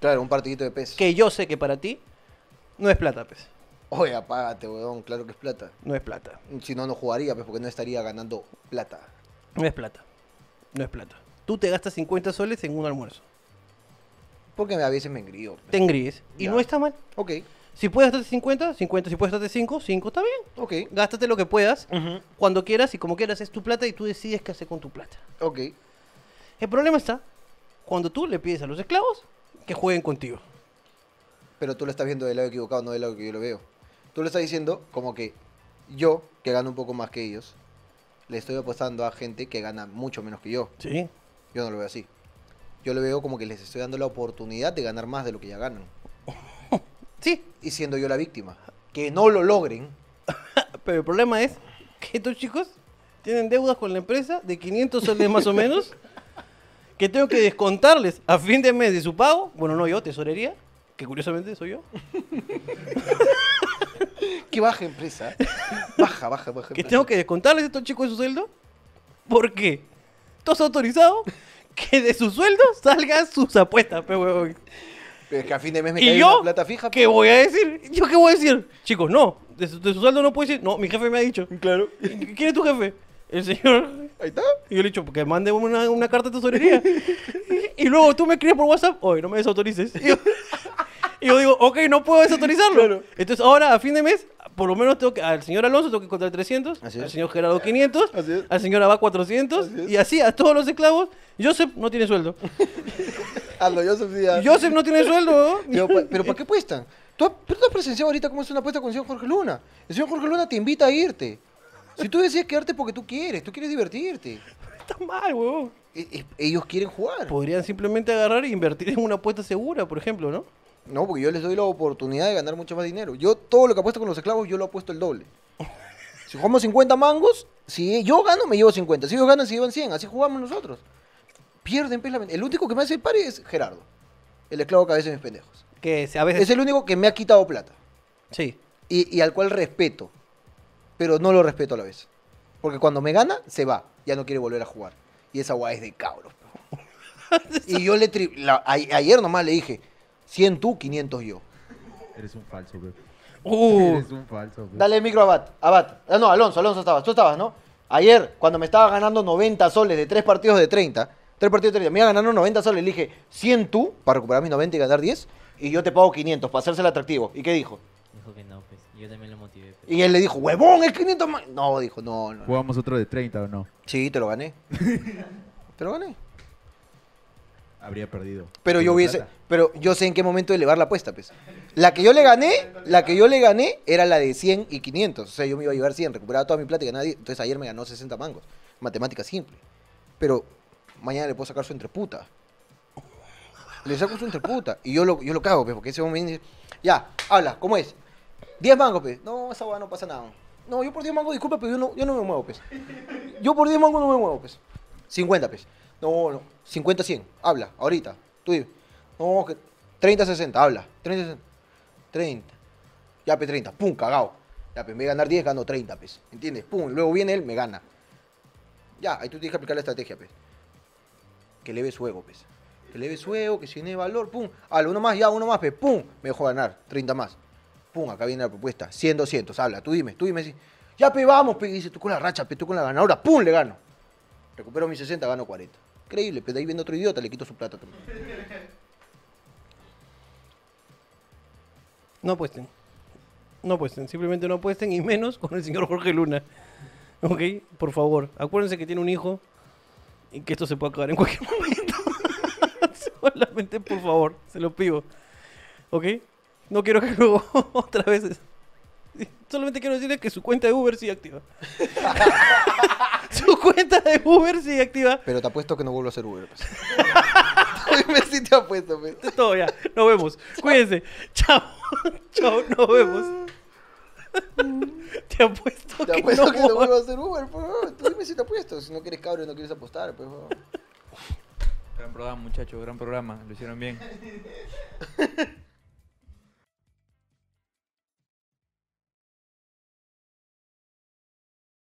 B: Claro, un partidito de pez.
A: Que yo sé que para ti no es plata, pues.
B: Oye, apágate, weón. Claro que es plata.
A: No es plata.
B: Si no, no jugaría, pues, porque no estaría ganando plata.
A: No es plata. No es plata. Tú te gastas 50 soles en un almuerzo.
B: Porque a veces me engrío.
A: Te engríes. Y
B: Ya.
A: no está mal.
B: Ok,
A: Si puedes gastarte 50, 50. Si puedes gastarte 5, 5 está bien.
B: ok.
A: Gástate lo que puedas, cuando quieras y como quieras. Es tu plata y tú decides qué hacer con tu plata.
B: Ok.
A: El problema está cuando tú le pides a los esclavos que jueguen contigo.
B: Pero tú lo estás viendo del lado equivocado, no del lado que yo lo veo. Tú lo estás diciendo como que yo, que gano un poco más que ellos, le estoy apostando a gente que gana mucho menos que yo.
A: Sí.
B: Yo no lo veo así. Yo lo veo como que les estoy dando la oportunidad de ganar más de lo que ya ganan.
A: Sí.
B: Y siendo yo la víctima. Que no lo logren.
A: Pero el problema es que estos chicos tienen deudas con la empresa de 500 soles más o menos. Que tengo que descontarles a fin de mes de su pago. Bueno, no yo, tesorería. Que curiosamente soy yo.
B: Que baja empresa. Baja, baja, baja.
A: Que
B: empresa.
A: tengo que descontarles a estos chicos de su sueldo. ¿Por qué? ¿Tú has autorizado que de su sueldo salgan sus apuestas, pe huevón?
B: Pero es que a fin de mes me
A: ¿Y
B: cae
A: yo?
B: una plata fija.
A: ¿Qué voy a decir? ¿Yo qué voy a decir? Chicos, no. De su, de su sueldo no puedo decir. No, mi jefe me ha dicho.
B: Claro.
A: ¿Quién es tu jefe? El señor.
B: Ahí está.
A: Y yo le he dicho, porque mande una, una carta de tesorería. y luego tú me escribes por WhatsApp, oye, no me desautorices. Y yo, y yo digo, ok, no puedo desautorizarlo.
B: Claro.
A: Entonces ahora, a fin de mes, por lo menos tengo que, al señor Alonso tengo que contar 300,
B: Así
A: al
B: es.
A: señor Gerardo 500,
B: Así es.
A: al señor Abad 400,
B: Así es.
A: y así a todos los esclavos. Joseph no tiene sueldo.
B: Hazlo, yo subía.
A: Joseph no tiene sueldo.
B: Pero, pero ¿para qué apuestan? ¿Tú, pero tú has presenciado ahorita cómo es una apuesta con el señor Jorge Luna. El señor Jorge Luna te invita a irte. Si tú decides quedarte porque tú quieres, tú quieres divertirte.
A: Está mal, huevón.
B: E- e- ellos quieren jugar.
A: Podrían simplemente agarrar e invertir en una apuesta segura, por ejemplo, ¿no?
B: No, porque yo les doy la oportunidad de ganar mucho más dinero. Yo todo lo que apuesto con los esclavos, yo lo apuesto el doble. Si jugamos 50 mangos, si yo gano, me llevo 50. Si ellos ganan, se llevan 100. Así jugamos nosotros. Pierden, pues. El único que me hace el pari es Gerardo. El esclavo cabeza de mis pendejos.
A: Que a veces...
B: Es el único que me ha quitado plata.
A: Sí.
B: y, y al cual respeto, pero no lo respeto a la vez. Porque cuando me gana, se va, ya no quiere volver a jugar. Y esa guay es de cabros. pe. y yo le... tri- la- ayer nomás le dije, 100 tú, 500 yo.
C: Eres un falso, bro.
A: Uh,
C: Eres un falso, bro.
B: Dale el micro a Abad. Abad. Ah, no, Alonso, Alonso estabas. Tú estabas, ¿no? Ayer, cuando me estaba ganando 90 soles de tres partidos de 30, tres partidos de 30, me iba ganando 90 soles, le dije, 100 tú, para recuperar mis 90 y ganar 10, y yo te pago 500, para hacerse el atractivo. ¿Y qué dijo?
D: Dijo que no, pues. Yo también lo motivé. pues.
B: Y él le dijo, huevón, es 500 más. No, dijo, no, no.
C: ¿Jugamos otro de 30 o no?
B: Sí, te lo gané. te lo gané.
C: Habría perdido.
B: Pero yo hubiese,
C: plata.
B: pero yo sé en qué momento elevar la apuesta, pues. La que yo le gané, la que yo le gané era la de 100 y 500. O sea, yo me iba a llevar 100, recuperaba toda mi plata y ganaba 10. Entonces ayer me ganó 60 mangos. Matemática simple. Pero mañana le puedo sacar su entreputa. Le saco su entreputa. Y yo lo, yo lo cago, pues, porque ese dice, ya, habla, ¿cómo es? 10 mangos, pues. No, esa hueá no pasa nada. No, yo por 10 mangos, disculpa, pero yo no, yo no me muevo, pues. Yo por 10 mangos no me muevo, pues. 50, pues. No, no. 50, 100. Habla, ahorita. Tú dime. No, que 30, 60. Habla. 30, 60. 30. Ya, pe, 30. Pum, cagao. Ya, pe, en vez de ganar 10, gano 30, pues. ¿Entiendes? Pum, luego viene él, me gana. Ya, ahí tú tienes que aplicar la estrategia, pues. Que leve su ego, pues. Que leve su ego, que si tiene valor, pum. Habla, uno más, ya, uno más, pues. Pum, me dejó ganar. 30 más. Pum, acá viene la propuesta. 100, 200. Habla, tú dime, tú dime. sí. Ya, pe, vamos, pe. Dice, tú con la racha, pe, tú con la ganadora. Pum, le gano. Recupero mis 60, gano 40. Increíble, pero de ahí viene otro idiota, le quito su plata también.
A: No apuesten. No apuesten. Simplemente no apuesten y menos con el señor Jorge Luna. ¿Ok? Por favor. Acuérdense que tiene un hijo y que esto se puede acabar en cualquier momento. Solamente, por favor. Se lo pido. ¿Ok? No quiero que luego otra vez... Solamente quiero decirle que su cuenta de Uber sigue activa. cuenta de Uber sigue activa.
B: Pero te apuesto que no vuelvo a hacer Uber. Pues. Dime si te apuesto, pues.
A: Es todo ya. Nos vemos. Cuídense. Chao. Chao. Nos vemos. Te apuesto
B: Te
A: que
B: apuesto
A: no
B: que no vuelvo a hacer Uber, por favor. Tú dime si te apuesto. Si no quieres cabro y no quieres apostar, pues. por favor.
E: Gran programa, muchachos, gran programa. Lo hicieron bien.